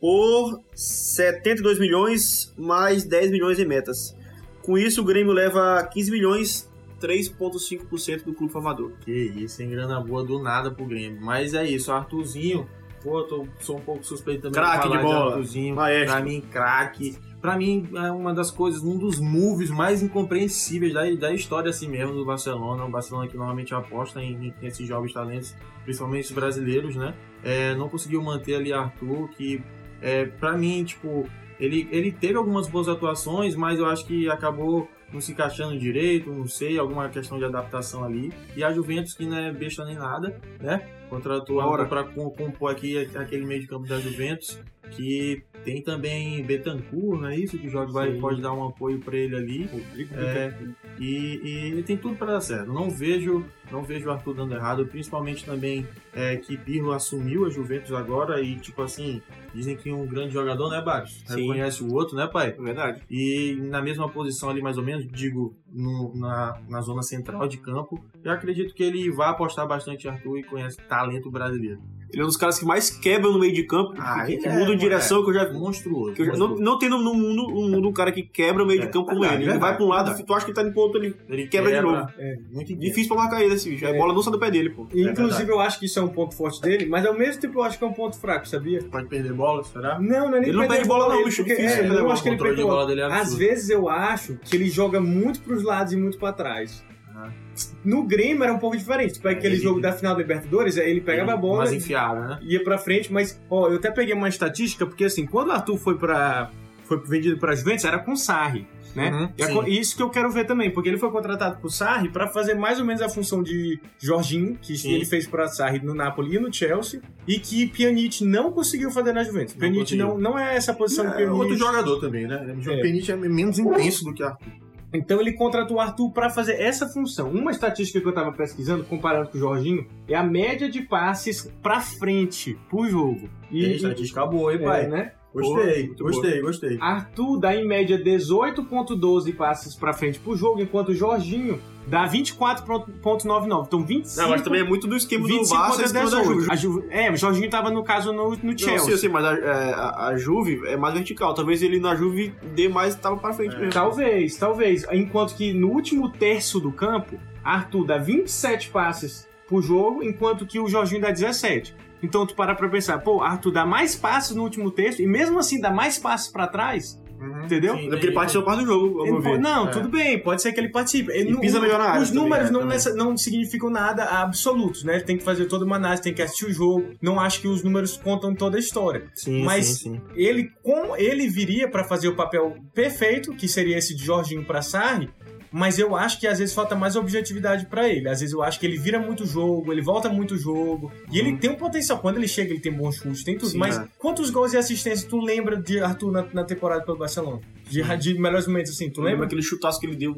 [SPEAKER 2] Por 72 milhões, mais 10 milhões em metas. Com isso, o Grêmio leva 15 milhões, 3,5% do clube formador.
[SPEAKER 3] Que isso, sem grana boa do nada pro Grêmio. Mas é isso, o Arthurzinho Pô, eu tô, sou um pouco suspeito também
[SPEAKER 2] Craque
[SPEAKER 3] falar
[SPEAKER 2] de bola.
[SPEAKER 3] Arthurzinho.
[SPEAKER 2] Maestro.
[SPEAKER 3] Pra mim, craque. Pra mim, é uma das coisas, um dos moves mais incompreensíveis da, da história assim mesmo do Barcelona. O Barcelona que normalmente aposta em, em esses jovens talentos, principalmente os brasileiros, né? É, não conseguiu manter ali Arthur, que é, pra mim, tipo, ele, ele teve algumas boas atuações, mas eu acho que acabou não se encaixando direito, não sei, alguma questão de adaptação ali. E a Juventus, que não é besta nem nada, né? Contratou para compor aqui aquele meio de campo da Juventus, que tem também Betancourt, não é isso? Que o Jorge pode dar um apoio para ele ali. É, e, e ele tem tudo para dar certo. Não vejo, não vejo o Arthur dando errado, principalmente também é, que Pirlo assumiu a Juventus agora e tipo assim, dizem que um grande jogador, né?
[SPEAKER 2] Sim.
[SPEAKER 3] Reconhece o outro, né, pai?
[SPEAKER 2] É verdade.
[SPEAKER 3] E na mesma posição ali, mais ou menos, digo, no- na, na zona central de campo, eu acredito que ele vai apostar bastante em Arthur e conhece talento brasileiro.
[SPEAKER 2] Ele é um dos caras que mais quebram no meio de campo,
[SPEAKER 3] Ah,
[SPEAKER 2] que,
[SPEAKER 3] ele
[SPEAKER 2] que
[SPEAKER 3] é,
[SPEAKER 2] muda de direção, que eu já
[SPEAKER 3] Monstruoso.
[SPEAKER 2] que eu já- não,
[SPEAKER 3] monstruoso.
[SPEAKER 2] não tem no, no mundo no mundo um cara que quebra o meio
[SPEAKER 3] É,
[SPEAKER 2] de campo como
[SPEAKER 3] verdade,
[SPEAKER 2] ele. Ele vai pra um lado,
[SPEAKER 3] verdade.
[SPEAKER 2] tu acha que tá indo pro outro, ele
[SPEAKER 3] Ele
[SPEAKER 2] quebra de novo.
[SPEAKER 3] É, muito
[SPEAKER 2] difícil pra marcar ele, assim. Já a
[SPEAKER 4] É.
[SPEAKER 2] bola não sai do pé dele, pô.
[SPEAKER 4] E,
[SPEAKER 3] É
[SPEAKER 4] inclusive, eu acho que isso é um ponto forte dele, mas ao mesmo tempo eu acho que é um ponto fraco, sabia?
[SPEAKER 3] Pode perder bola, será?
[SPEAKER 4] Não, não é nem
[SPEAKER 2] Ele não perde bola, não,
[SPEAKER 4] ele-
[SPEAKER 2] bicho,
[SPEAKER 4] porque-
[SPEAKER 2] difícil
[SPEAKER 4] é,
[SPEAKER 2] perder
[SPEAKER 4] eu não
[SPEAKER 2] bola.
[SPEAKER 4] ele
[SPEAKER 3] é
[SPEAKER 4] Às vezes eu acho que ele joga muito pros lados e muito pra trás. No Grêmio era um pouco diferente.
[SPEAKER 3] É,
[SPEAKER 4] aquele
[SPEAKER 3] ele-
[SPEAKER 4] jogo da final da Libertadores, ele pegava a bola,
[SPEAKER 3] Mais enfiada, né?
[SPEAKER 4] ia pra frente, mas, ó, eu até peguei uma estatística, porque assim, quando o Arthur foi para foi vendido pra Juventus, era com Sarri, né?
[SPEAKER 3] Uhum,
[SPEAKER 4] E isso que eu quero ver também, porque ele foi contratado pro Sarri pra fazer mais ou menos a função de Jorginho, que
[SPEAKER 3] Sim.
[SPEAKER 4] ele fez pra Sarri no Napoli e no Chelsea, e que Pjanic não conseguiu fazer na Juventus.
[SPEAKER 3] Não
[SPEAKER 4] Pjanic não, não é essa posição do
[SPEAKER 3] É
[SPEAKER 4] Pjanic.
[SPEAKER 3] outro jogador também, né? O
[SPEAKER 4] É.
[SPEAKER 3] Peniche é menos intenso do que Arthur.
[SPEAKER 4] Então ele contratou o Arthur pra fazer essa função. Uma estatística que eu tava pesquisando, comparando com o Jorginho, é a média de passes pra frente pro jogo.
[SPEAKER 3] E,
[SPEAKER 4] E,
[SPEAKER 3] estatística boa, hein,
[SPEAKER 4] é,
[SPEAKER 3] pai?
[SPEAKER 4] né?
[SPEAKER 3] Gostei,
[SPEAKER 2] Muito
[SPEAKER 3] gostei, gostei.
[SPEAKER 4] Arthur dá em média 18.12 passes pra frente pro jogo, enquanto o Jorginho dá 24.99. Então 25
[SPEAKER 2] Não, mas também é muito do esquema do
[SPEAKER 4] 25
[SPEAKER 2] Barça e esquema da
[SPEAKER 4] 18.
[SPEAKER 2] Juve.
[SPEAKER 4] Ju- É, o Jorginho tava no caso no, no
[SPEAKER 2] Não,
[SPEAKER 4] Chelsea.
[SPEAKER 2] sim, sim, mas a, é, a, a Juve é mais vertical. Talvez ele na Juve dê mais tava pra frente mesmo.
[SPEAKER 4] Talvez, talvez. Enquanto que no último terço do campo, Arthur dá 27 passes por jogo, enquanto que o Jorginho dá 17. Então tu para pra pensar, pô, Arthur dá mais passes no último terço e mesmo assim dá mais passes pra trás, entendeu?
[SPEAKER 3] Sim,
[SPEAKER 2] É porque ele participou parte do jogo,
[SPEAKER 4] Ele
[SPEAKER 2] ver.
[SPEAKER 4] não,
[SPEAKER 3] É.
[SPEAKER 4] tudo bem, pode ser que ele participe. Ele
[SPEAKER 2] E
[SPEAKER 4] não-
[SPEAKER 2] pisa melhor na área
[SPEAKER 4] Os números
[SPEAKER 3] é,
[SPEAKER 4] não,
[SPEAKER 3] também.
[SPEAKER 4] nessa- não significam nada absolutos, né? Tem que fazer toda uma análise, tem que assistir o jogo. Não acho que os números contam toda a história.
[SPEAKER 3] Sim,
[SPEAKER 4] Mas-
[SPEAKER 3] sim, sim.
[SPEAKER 4] Ele, com, ele viria pra fazer o papel perfeito, que seria esse de Jorginho pra Sarri, mas eu acho que às vezes falta mais objetividade pra ele. Às vezes eu acho que ele vira muito jogo, ele volta muito jogo, e ele tem um potencial. Quando ele chega, ele tem bom chute, tem tudo.
[SPEAKER 2] Sim,
[SPEAKER 4] mas
[SPEAKER 2] é.
[SPEAKER 4] quantos gols e assistências tu lembra de Arthur na, na temporada pelo Barcelona? De, de melhores momentos assim, tu
[SPEAKER 2] lembra aquele chutaço que ele deu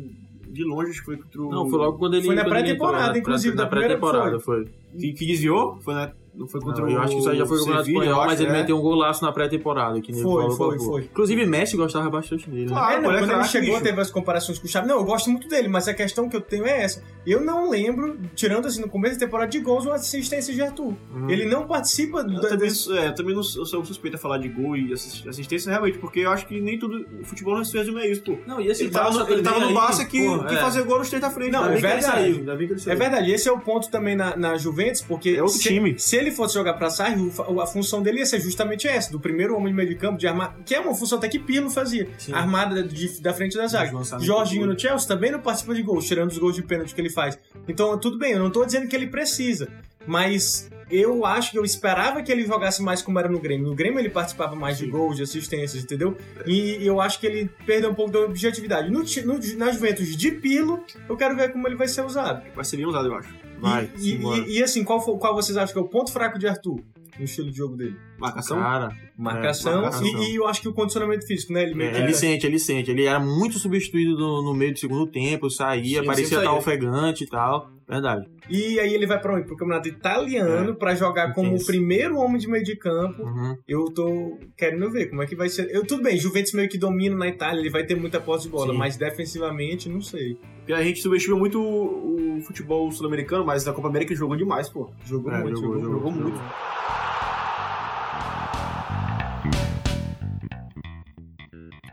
[SPEAKER 2] de longe, acho que foi contra o...
[SPEAKER 3] Não, foi logo quando ele
[SPEAKER 4] Foi na pré-temporada,
[SPEAKER 3] né?
[SPEAKER 4] inclusive,
[SPEAKER 3] Na pré-temporada foi.
[SPEAKER 2] Que, que desviou? Foi, na, não foi contra
[SPEAKER 3] Não,
[SPEAKER 2] o
[SPEAKER 3] eu acho que isso aí já foi o Campeonato Espanhol, mas ele
[SPEAKER 2] é.
[SPEAKER 3] meteu um golaço na pré-temporada. Que nem
[SPEAKER 4] Foi,
[SPEAKER 3] falou,
[SPEAKER 4] foi, foi.
[SPEAKER 3] Inclusive, Messi gostava bastante dele. né?
[SPEAKER 2] Claro. Ah,
[SPEAKER 4] é, não, quando ele
[SPEAKER 2] craque,
[SPEAKER 4] chegou,
[SPEAKER 2] bicho.
[SPEAKER 4] teve as comparações com o Xavi. Não, eu gosto muito dele, mas a questão que eu tenho é essa. Eu não lembro, tirando assim no começo da temporada, de gols ou assistência de Arthur.
[SPEAKER 3] Uhum.
[SPEAKER 4] Ele não participa
[SPEAKER 2] Eu
[SPEAKER 4] da,
[SPEAKER 2] também,
[SPEAKER 4] desse...
[SPEAKER 2] é, eu também não sou eu sou suspeito a falar de gol e assis- assistência, realmente, porque eu acho que nem tudo. O futebol não se resume a isso, pô.
[SPEAKER 3] Não, e esse
[SPEAKER 2] Ele tava, no, ele tava no Barça que,
[SPEAKER 3] pô,
[SPEAKER 2] que
[SPEAKER 3] é.
[SPEAKER 2] fazia gol nos três da frente.
[SPEAKER 4] Não, é
[SPEAKER 2] ele
[SPEAKER 4] verdade.
[SPEAKER 2] ele
[SPEAKER 4] É verdade, esse é o ponto também na, na Juventus, porque
[SPEAKER 2] É outro time.
[SPEAKER 4] se ele fosse jogar pra Sarri, a função dele ia ser justamente essa, do primeiro homem de meio de campo, de armar, que é uma função até que Pirlo fazia,
[SPEAKER 3] Sim.
[SPEAKER 4] armada de- da frente da zaga. Jorginho no Chelsea também não participa de gols, tirando os gols de pênalti que ele faz. Então, tudo bem, eu não tô dizendo que ele precisa, mas eu acho que eu esperava que ele jogasse mais como era no Grêmio. No Grêmio ele participava mais de gols, de assistências, entendeu? E eu acho que ele perdeu um pouco da objetividade. No, no, na Juventus de Pilo, eu quero ver como ele vai ser usado.
[SPEAKER 2] Vai ser bem usado, eu acho.
[SPEAKER 3] Vai,
[SPEAKER 4] E, e- e- e, assim, qual, qual vocês acham que é o ponto fraco de Arthur no estilo de jogo dele?
[SPEAKER 2] Marcação?
[SPEAKER 3] Cara,
[SPEAKER 4] Marcação,
[SPEAKER 3] marcação.
[SPEAKER 4] E, e eu acho que o condicionamento físico, né? Ele
[SPEAKER 3] É,
[SPEAKER 4] que
[SPEAKER 3] ele sente, ele sente. Ele era muito substituído no, no meio do segundo tempo, saía,
[SPEAKER 2] Sim,
[SPEAKER 3] parecia estar ofegante e tal. Verdade.
[SPEAKER 4] E aí ele vai pra onde? Pro campeonato italiano pra jogar como o primeiro homem de meio de campo.
[SPEAKER 3] Uhum.
[SPEAKER 4] Eu tô querendo ver como é que vai ser. Eu, tudo bem, Juventus meio que domina na Itália, ele vai ter muita posse de bola,
[SPEAKER 3] Sim.
[SPEAKER 4] mas defensivamente, não sei.
[SPEAKER 2] Porque a gente subestima muito o, o futebol sul-americano, mas na Copa América jogou demais, pô. Jogou
[SPEAKER 3] É,
[SPEAKER 2] muito,
[SPEAKER 3] jogou,
[SPEAKER 2] jogou,
[SPEAKER 3] jogou,
[SPEAKER 2] jogou muito.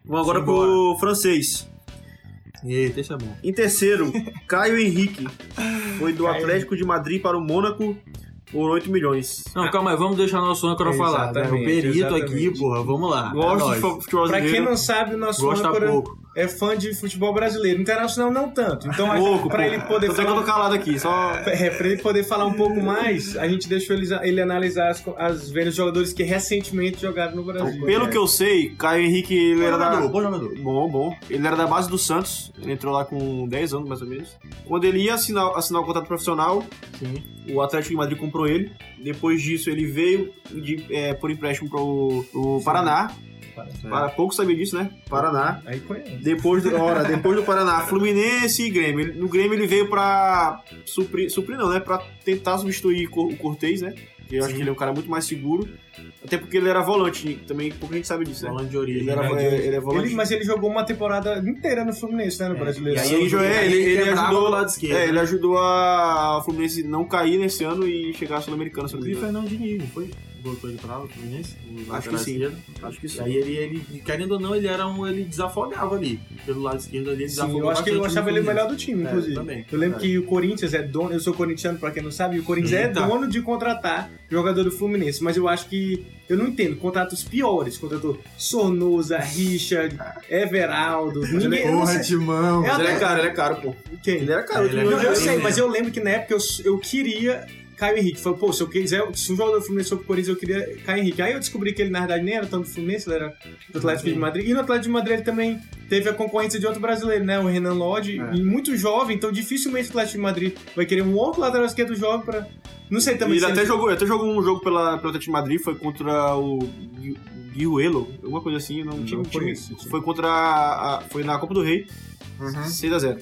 [SPEAKER 2] Vamos agora
[SPEAKER 3] Simbora.
[SPEAKER 2] pro francês.
[SPEAKER 3] Eita, é bom.
[SPEAKER 2] Em terceiro, Caio Henrique. Foi do
[SPEAKER 4] Caio
[SPEAKER 2] Atlético de Madrid para o Mônaco. por 8 milhões.
[SPEAKER 3] Não, calma aí, vamos deixar nosso âncora falar. Né? O
[SPEAKER 4] Exatamente,
[SPEAKER 3] perito aqui,
[SPEAKER 4] exatamente.
[SPEAKER 3] porra, vamos lá.
[SPEAKER 2] Gosto
[SPEAKER 3] é
[SPEAKER 2] de futebol
[SPEAKER 4] Pra quem não sabe, o nosso
[SPEAKER 3] Gosta
[SPEAKER 4] âncora
[SPEAKER 3] pouco.
[SPEAKER 4] É fã de futebol brasileiro. Internacional não tanto. Então,
[SPEAKER 2] Pouco,
[SPEAKER 4] pra
[SPEAKER 2] pouco.
[SPEAKER 4] ele poder falar
[SPEAKER 2] tô calado aqui, só...
[SPEAKER 4] É, pra ele poder falar um pouco mais, a gente deixou ele, ele analisar as, as vendas de jogadores que recentemente jogaram no Brasil.
[SPEAKER 2] Pelo que eu sei, Caio Henrique, ele
[SPEAKER 3] Bom
[SPEAKER 2] era da...
[SPEAKER 3] jogador, bom jogador.
[SPEAKER 2] Bom, bom. Ele era da base do Santos, ele entrou lá com 10 anos mais ou menos. Quando ele ia assinar, assinar o contrato profissional, o Atlético de Madrid comprou ele. Depois disso, ele veio de, é, por empréstimo pro, pro Paraná. Para pouco sabia disso, né? Paraná.
[SPEAKER 4] Aí conhece.
[SPEAKER 2] Depois do, ora, depois do Paraná, Fluminense e Grêmio. Ele- No Grêmio ele veio pra suprir, suprir não, né? Pra tentar substituir o Cortez, né? Eu acho que ele é um cara muito mais seguro. Até porque ele era volante, também pouca gente sabe disso, né?
[SPEAKER 3] Falando de origem.
[SPEAKER 2] Ele, era,
[SPEAKER 3] né?
[SPEAKER 2] é, ele é volante.
[SPEAKER 4] Ele, mas ele jogou uma temporada inteira no Fluminense, né? No Brasileiro.
[SPEAKER 3] e aí
[SPEAKER 2] Sim,
[SPEAKER 3] ele-
[SPEAKER 2] é, ele, ele ajudou
[SPEAKER 3] do lado esquerdo,
[SPEAKER 2] É,
[SPEAKER 3] né?
[SPEAKER 2] ele ajudou a Fluminense não cair nesse ano e chegar à Sul-Americana,
[SPEAKER 3] E
[SPEAKER 2] engano.
[SPEAKER 3] Fernando Diniz, foi? Botou ele pra lá, o Fluminense?
[SPEAKER 2] Acho que sim.
[SPEAKER 3] esquerdo.
[SPEAKER 2] Acho que sim.
[SPEAKER 3] aí ele, ele, querendo ou não, ele era um. ele desafogava ali. Pelo lado esquerdo ali, ele
[SPEAKER 4] Sim,
[SPEAKER 3] desafogava
[SPEAKER 4] eu acho que eu achava ele o melhor do time,
[SPEAKER 3] É,
[SPEAKER 4] inclusive.
[SPEAKER 3] também.
[SPEAKER 4] eu lembro
[SPEAKER 3] É.
[SPEAKER 4] que o Corinthians é dono, eu sou corintiano, pra quem não sabe, e o Corinthians é
[SPEAKER 3] Eita.
[SPEAKER 4] dono de contratar jogador do Fluminense, mas eu acho que, eu não entendo, contratos piores, contratou Sornosa, Richard, Everaldo, ninguém,
[SPEAKER 3] Porra, Timão.
[SPEAKER 4] É
[SPEAKER 2] Mas ele é caro, ele é caro, pô.
[SPEAKER 4] Quem?
[SPEAKER 2] Ele era caro.
[SPEAKER 3] Ele é
[SPEAKER 4] Não,
[SPEAKER 2] dia
[SPEAKER 4] eu
[SPEAKER 2] eu
[SPEAKER 4] sei, mas eu lembro que na época eu, eu queria Caio Henrique. Falei, pô, se eu quiser, se um jogador do Fluminense for pro Corinthians, eu queria Caio Henrique. Aí eu descobri que ele, na verdade, nem era tanto do Fluminense, ele era do Atlético de Madrid. E no Atlético de Madrid ele também teve a concorrência de outro brasileiro, né? O Renan Lodge.
[SPEAKER 2] É.
[SPEAKER 4] E muito jovem, então dificilmente o Atlético de Madrid vai querer um outro lateral esquerdo jovem pra. Não sei também
[SPEAKER 2] Ele
[SPEAKER 4] se
[SPEAKER 2] até jogou, até jogou um jogo pela, pelo Atlético de Madrid, foi contra o Gui- Guiuelo, alguma coisa assim, não, time,
[SPEAKER 4] conheço, time.
[SPEAKER 2] foi contra a, a- foi na Copa do Rei, 6x0.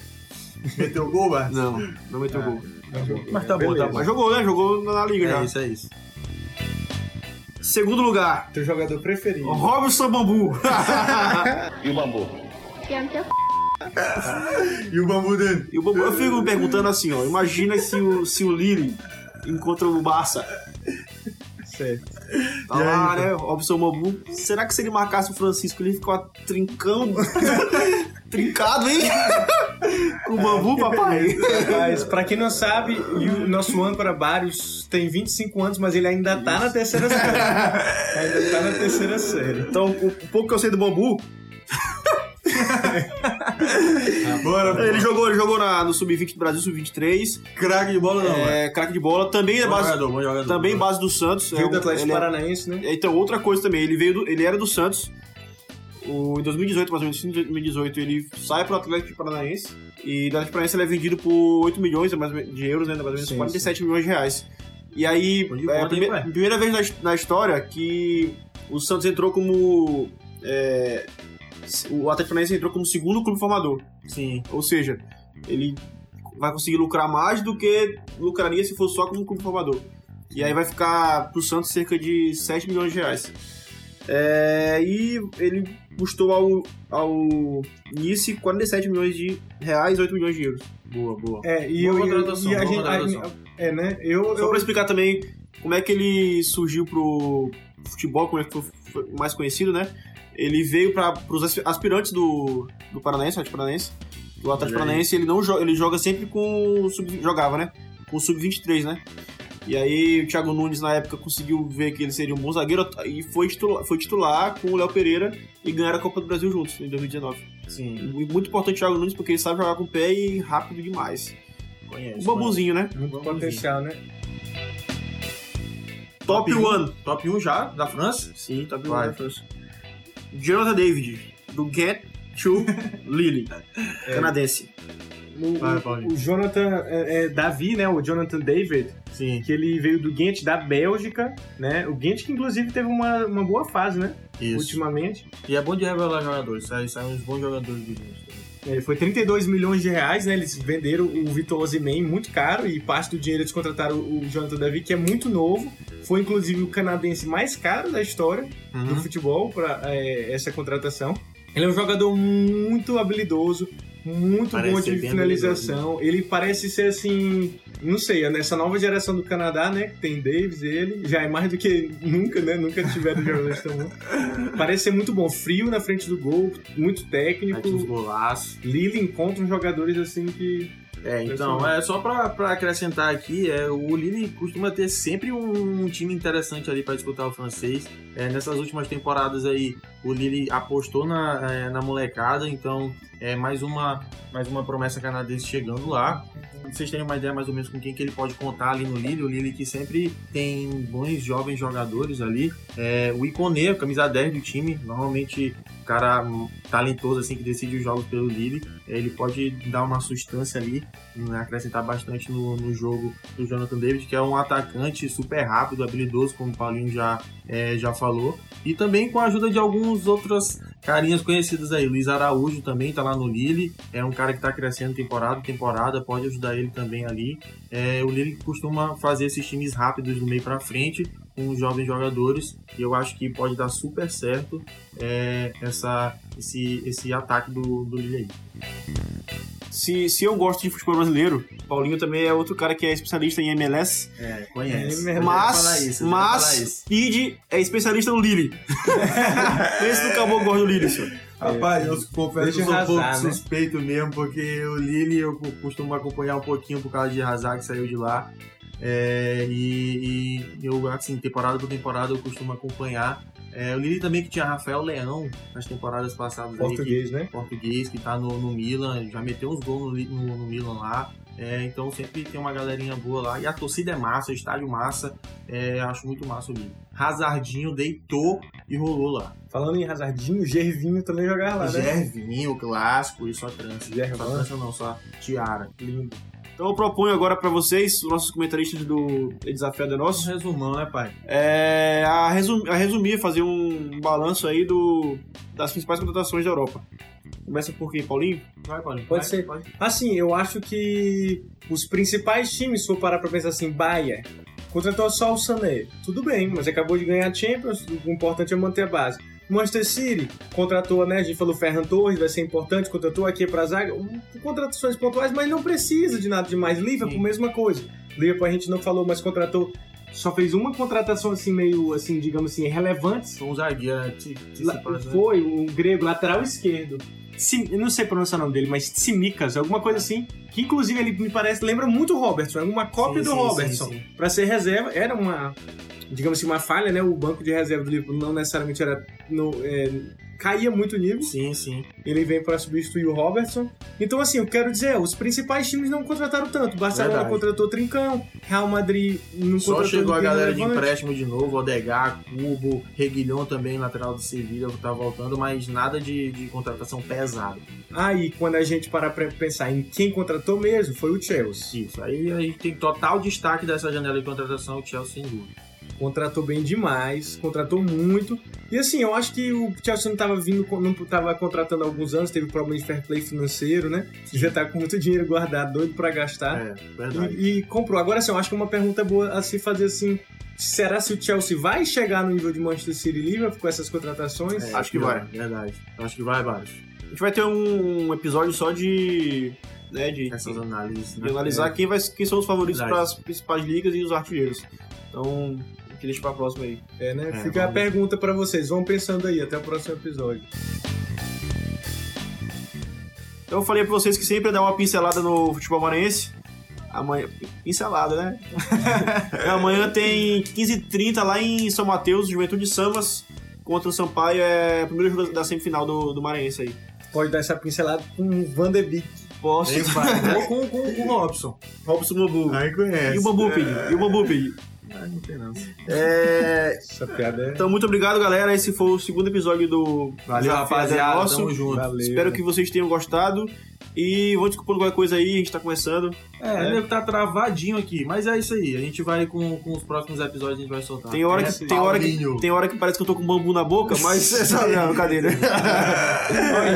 [SPEAKER 3] Meteu gol, Bart?
[SPEAKER 2] Não, não meteu gol.
[SPEAKER 3] Mas tá bom, tá bom.
[SPEAKER 2] Mas jogou, né? Jogou na liga
[SPEAKER 3] É
[SPEAKER 2] já.
[SPEAKER 3] isso, é isso.
[SPEAKER 2] Segundo lugar,
[SPEAKER 4] Teu jogador preferido.
[SPEAKER 2] Robson Bambu.
[SPEAKER 5] E o bambu?
[SPEAKER 3] E o bambu dele?
[SPEAKER 2] E o Bambu, eu fico me perguntando assim, ó, imagina se o, se o Lille encontra o Barça.
[SPEAKER 4] Certo.
[SPEAKER 2] Tá lá, né? Robson Bambu. Será que se ele marcasse o Francisco, ele ficava trincando? Trincado, hein? Com o bambu, papai.
[SPEAKER 4] Mas, pra quem não sabe, o nosso âncora Barrios tem 25 anos, mas ele ainda tá na terceira série. ainda tá na terceira série.
[SPEAKER 2] Então, o pouco que eu sei do bambu.
[SPEAKER 3] Bora,
[SPEAKER 2] Ele jogou, ele jogou na- no Sub-20 do Brasil, Sub-23.
[SPEAKER 3] Craque de bola não, é.
[SPEAKER 2] É, craque de bola. Também é base,
[SPEAKER 3] jogador, jogador.
[SPEAKER 2] também base do Santos.
[SPEAKER 4] Veio
[SPEAKER 2] É
[SPEAKER 4] do Atlético
[SPEAKER 2] ele é-
[SPEAKER 4] Paranaense, né?
[SPEAKER 2] Então, outra coisa também, ele veio do- ele era do Santos. O, em 2018, mais ou menos, em 2018, ele sai pro Atlético Paranaense. E do Atlético Paranaense ele é vendido por 8 milhões menos, de euros, né? Mais ou menos
[SPEAKER 4] Sim,
[SPEAKER 2] 47 milhões de reais. E aí, é a
[SPEAKER 3] conta,
[SPEAKER 2] prime-
[SPEAKER 3] hein, pai?
[SPEAKER 2] primeira vez na, na história que o Santos entrou como. é, o Atlético Paranaense entrou como segundo clube formador.
[SPEAKER 3] Sim.
[SPEAKER 2] Ou seja, ele vai conseguir lucrar mais do que lucraria se fosse só como clube formador. E aí vai ficar pro Santos cerca de 7 milhões de reais. É, e ele custou ao, ao Nice 47 milhões de reais, 8 milhões de euros.
[SPEAKER 3] Boa, boa.
[SPEAKER 4] É, e
[SPEAKER 3] Boa
[SPEAKER 4] eu.
[SPEAKER 3] contratação,
[SPEAKER 4] e a gente, a- é, né? Eu.
[SPEAKER 2] Só
[SPEAKER 4] eu
[SPEAKER 2] pra explicar também como é que ele surgiu pro futebol, como é que foi, foi mais conhecido, né? Ele veio para os aspirantes do, do Paranaense, Atlético Paranaense. O Atlético? Paranaense, ele não joga, ele joga sempre com o sub, jogava, né? Com o sub-23, né? E aí o Thiago Nunes na época conseguiu ver que ele seria um bom zagueiro e foi titular, foi titular com o Léo Pereira e ganharam a Copa do Brasil juntos em 2019.
[SPEAKER 3] Sim,
[SPEAKER 2] E muito importante o Thiago Nunes porque ele sabe jogar com o pé e rápido demais.
[SPEAKER 3] conheço.
[SPEAKER 2] Um bambuzinho, né?
[SPEAKER 4] Muito
[SPEAKER 3] Vamos
[SPEAKER 4] potencial, né?
[SPEAKER 2] Top 1.
[SPEAKER 3] um, Top 1 já, da França.
[SPEAKER 2] Sim, top 1
[SPEAKER 3] Vai.
[SPEAKER 2] da França. Jonathan David, do Get to Lille, canadense.
[SPEAKER 4] O,
[SPEAKER 3] Vai,
[SPEAKER 4] o- o Jonathan é, é, Davi, né? O Jonathan David,
[SPEAKER 3] Sim.
[SPEAKER 4] que ele veio do Ghent da Bélgica, né? O Ghent que inclusive teve uma, uma boa fase, né?
[SPEAKER 3] Isso.
[SPEAKER 4] Ultimamente.
[SPEAKER 3] E é bom de revelar jogadores. Sai uns bons jogadores do gente.
[SPEAKER 4] É, foi 32 milhões de reais, né? Eles venderam o Vitor Osimhen muito caro e parte do dinheiro eles contrataram o Jonathan Davi, que é muito novo. Foi inclusive o canadense mais caro da história
[SPEAKER 3] Uhum.
[SPEAKER 4] do futebol para essa contratação. Ele é um jogador muito habilidoso, muito
[SPEAKER 3] Parece
[SPEAKER 4] bom de finalização. Ele parece ser assim, não sei, nessa nova geração do Canadá, né? Que tem Davis, ele já é mais do que nunca, né? Nunca tiveram jogadores tão bons. Parece ser muito bom, frio na frente do gol, muito técnico.
[SPEAKER 3] Uns golaços.
[SPEAKER 4] Lille encontra uns jogadores assim que
[SPEAKER 3] É, então, é só pra, pra acrescentar aqui, é, o Lille costuma ter sempre um, um time interessante ali pra disputar o francês. É, nessas últimas temporadas aí, o Lille apostou na, é, na molecada, então é mais uma, mais uma promessa canadense chegando lá. Vocês terem uma ideia mais ou menos com quem que ele pode contar ali no Lille, o Lille que sempre tem bons jovens jogadores ali. É, o Iconê, camisa 10 do time, normalmente cara talentoso assim que decide os jogos pelo Lille, ele pode dar uma sustância ali, né, acrescentar bastante no, no jogo do Jonathan David, que é um atacante super rápido, habilidoso, como o Paulinho já, é, já falou. E também com a ajuda de alguns outros carinhas conhecidos aí. Luiz Araújo também tá lá no Lille, é um cara que tá crescendo temporada temporada, pode ajudar ele também ali. É, o Lille costuma fazer esses times rápidos do meio para frente, com os jovens jogadores, e eu acho que pode dar super certo é, essa, esse, esse ataque do, do Lille aí.
[SPEAKER 2] Se, se eu gosto de futebol brasileiro, Paulinho também é outro cara que é especialista em MLS.
[SPEAKER 3] É, conhece.
[SPEAKER 4] É,
[SPEAKER 2] Mas,
[SPEAKER 3] isso,
[SPEAKER 2] mas. Speed é especialista no Lille. Esse do Cabo gosta do Lille, senhor.
[SPEAKER 3] Rapaz, eu confesso que eu sou um pouco
[SPEAKER 4] né?
[SPEAKER 3] suspeito mesmo, porque o Lille eu costumo acompanhar um pouquinho por causa de Hazard que saiu de lá. É, e, e eu, assim, temporada por temporada eu costumo acompanhar. É, o Lille também que tinha Rafael Leão nas temporadas passadas. aí, que-
[SPEAKER 4] Português, né?
[SPEAKER 3] português que tá no, no Milan, já meteu uns gols no, Li- no- no Milan lá. É, então sempre tem uma galerinha boa lá. E a torcida é massa, o estádio massa. É, acho muito massa o Lille. Hazardinho deitou e rolou lá.
[SPEAKER 4] Falando em Hazardinho, Gervinho também jogava lá, né?
[SPEAKER 3] Gervinho, clássico e só trança.
[SPEAKER 4] Gervan.
[SPEAKER 3] Só trança não, só tiara.
[SPEAKER 4] Lindo.
[SPEAKER 2] Então eu proponho agora pra vocês, os nossos comentaristas do Desafio é
[SPEAKER 3] Um
[SPEAKER 2] Nosso,
[SPEAKER 3] resumão, né, pai?
[SPEAKER 2] é, a, resum, a resumir, fazer um balanço aí do, das principais contratações da Europa. Começa por quem, Paulinho?
[SPEAKER 3] Vai, Paulinho.
[SPEAKER 4] Pode
[SPEAKER 3] vai,
[SPEAKER 4] ser.
[SPEAKER 3] Pode.
[SPEAKER 4] Assim, eu acho que os principais times, se for parar pra pensar assim, Bahia, contratou só o Sané. Tudo bem, mas acabou de ganhar a Champions, o importante é manter a base. Manchester City contratou, né? A gente falou Ferran Torres, vai ser importante, contratou aqui pra zaga. um- Contratações pontuais, mas não precisa de nada demais. Liverpool,
[SPEAKER 3] Sim.
[SPEAKER 4] mesma coisa. Liverpool a gente não falou, mas contratou. Só fez uma contratação assim, meio assim, digamos assim, relevante.
[SPEAKER 3] Um zagueiro, né?
[SPEAKER 4] foi o grego lateral esquerdo. Sim, eu não sei pronunciar o nome dele, mas Tsimikas, alguma coisa assim. Que inclusive ele me parece, lembra muito o Robertson, é uma cópia
[SPEAKER 3] Sim,
[SPEAKER 4] do
[SPEAKER 3] sim,
[SPEAKER 4] Robertson. Pra ser reserva, era uma, digamos assim, uma falha, né? O banco de reserva do Liverpool não necessariamente era. No, é, caía muito o nível.
[SPEAKER 3] Sim, sim.
[SPEAKER 4] Ele vem pra substituir o Robertson. Então, assim, eu quero dizer, os principais times não contrataram tanto. Barcelona
[SPEAKER 3] Verdade.
[SPEAKER 4] contratou Trincão, Real Madrid não
[SPEAKER 3] Só
[SPEAKER 4] contratou
[SPEAKER 3] chegou a galera de empréstimo de novo, Odegar, Cubo, Reguilhão também, lateral do Sevilla, tá voltando, mas nada de, de contratação pesada.
[SPEAKER 4] Aí, quando a gente parar pra pensar em quem contratou mesmo, foi o Chelsea.
[SPEAKER 3] Isso, aí a gente tem total destaque dessa janela de contratação, o Chelsea sem dúvida.
[SPEAKER 4] Contratou bem demais, contratou muito. E assim, eu acho que o Chelsea não tava vindo, não tava contratando há alguns anos, teve problema de fair play financeiro, né? Já tá com muito dinheiro guardado, doido pra gastar.
[SPEAKER 3] É, verdade.
[SPEAKER 4] E, e comprou. Agora, assim, eu acho que é uma pergunta boa a se fazer assim. Será se o Chelsea vai chegar no nível de Manchester City e Liverpool com essas contratações?
[SPEAKER 3] É,
[SPEAKER 2] acho que vai.
[SPEAKER 3] Verdade. Acho que vai, Baros.
[SPEAKER 2] A gente vai ter um episódio só de. Né, de,
[SPEAKER 3] Essas análises.
[SPEAKER 2] de
[SPEAKER 3] né?
[SPEAKER 2] analisar quem, vai, quem são os favoritos para as principais ligas e os artilheiros. Então, a gente deixa pra próxima aí.
[SPEAKER 4] É, né?
[SPEAKER 3] É,
[SPEAKER 4] Fica a
[SPEAKER 3] vamos.
[SPEAKER 4] pergunta pra vocês. Vão pensando aí, até o próximo episódio.
[SPEAKER 2] Então eu falei pra vocês que sempre dá uma pincelada no futebol maranhense. Amanhã. Pincelada, né? Amanhã tem 15h30 lá em São Mateus, Juventude Samas contra o Sampaio. É o primeiro jogo da semifinal do, do Maranhense aí.
[SPEAKER 4] Pode dar essa pincelada com o Van de Beek.
[SPEAKER 2] Posso.
[SPEAKER 3] Ou com, com, com o Robson.
[SPEAKER 2] Robson Bambu.
[SPEAKER 3] Aí conhece.
[SPEAKER 2] E o Bambu, Pig. E o Bambu, Pig.
[SPEAKER 3] Ah, não tem não.
[SPEAKER 2] É,
[SPEAKER 4] Essa piada é.
[SPEAKER 2] Então, muito obrigado, galera. Esse foi o segundo episódio do
[SPEAKER 3] Valeu, rapaziada.
[SPEAKER 2] Nosso.
[SPEAKER 3] Tamo junto.
[SPEAKER 4] Valeu.
[SPEAKER 2] Espero que vocês tenham gostado. E vou desculpando qualquer coisa aí, a gente tá começando.
[SPEAKER 3] É,
[SPEAKER 2] É.
[SPEAKER 3] deve tá travadinho aqui, mas é isso aí. A gente vai com, com os próximos episódios, a gente vai soltar.
[SPEAKER 2] Tem hora,
[SPEAKER 3] É,
[SPEAKER 2] que, tem, hora que, tem hora que parece que eu tô com bambu na boca, mas essa não, brincadeira.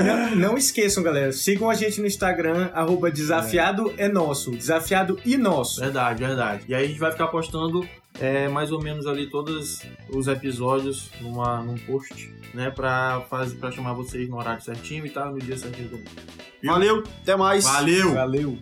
[SPEAKER 4] Não, não esqueçam, galera. Sigam a gente no Instagram, arroba desafiado é nosso. Desafiado e nosso.
[SPEAKER 3] Verdade, verdade. E aí a gente vai ficar postando é, mais ou menos ali todos os episódios numa, num post, né? Pra, fazer, pra chamar vocês no horário certinho e tal, no dia certinho também.
[SPEAKER 2] Valeu, até mais.
[SPEAKER 3] Valeu!
[SPEAKER 4] Valeu.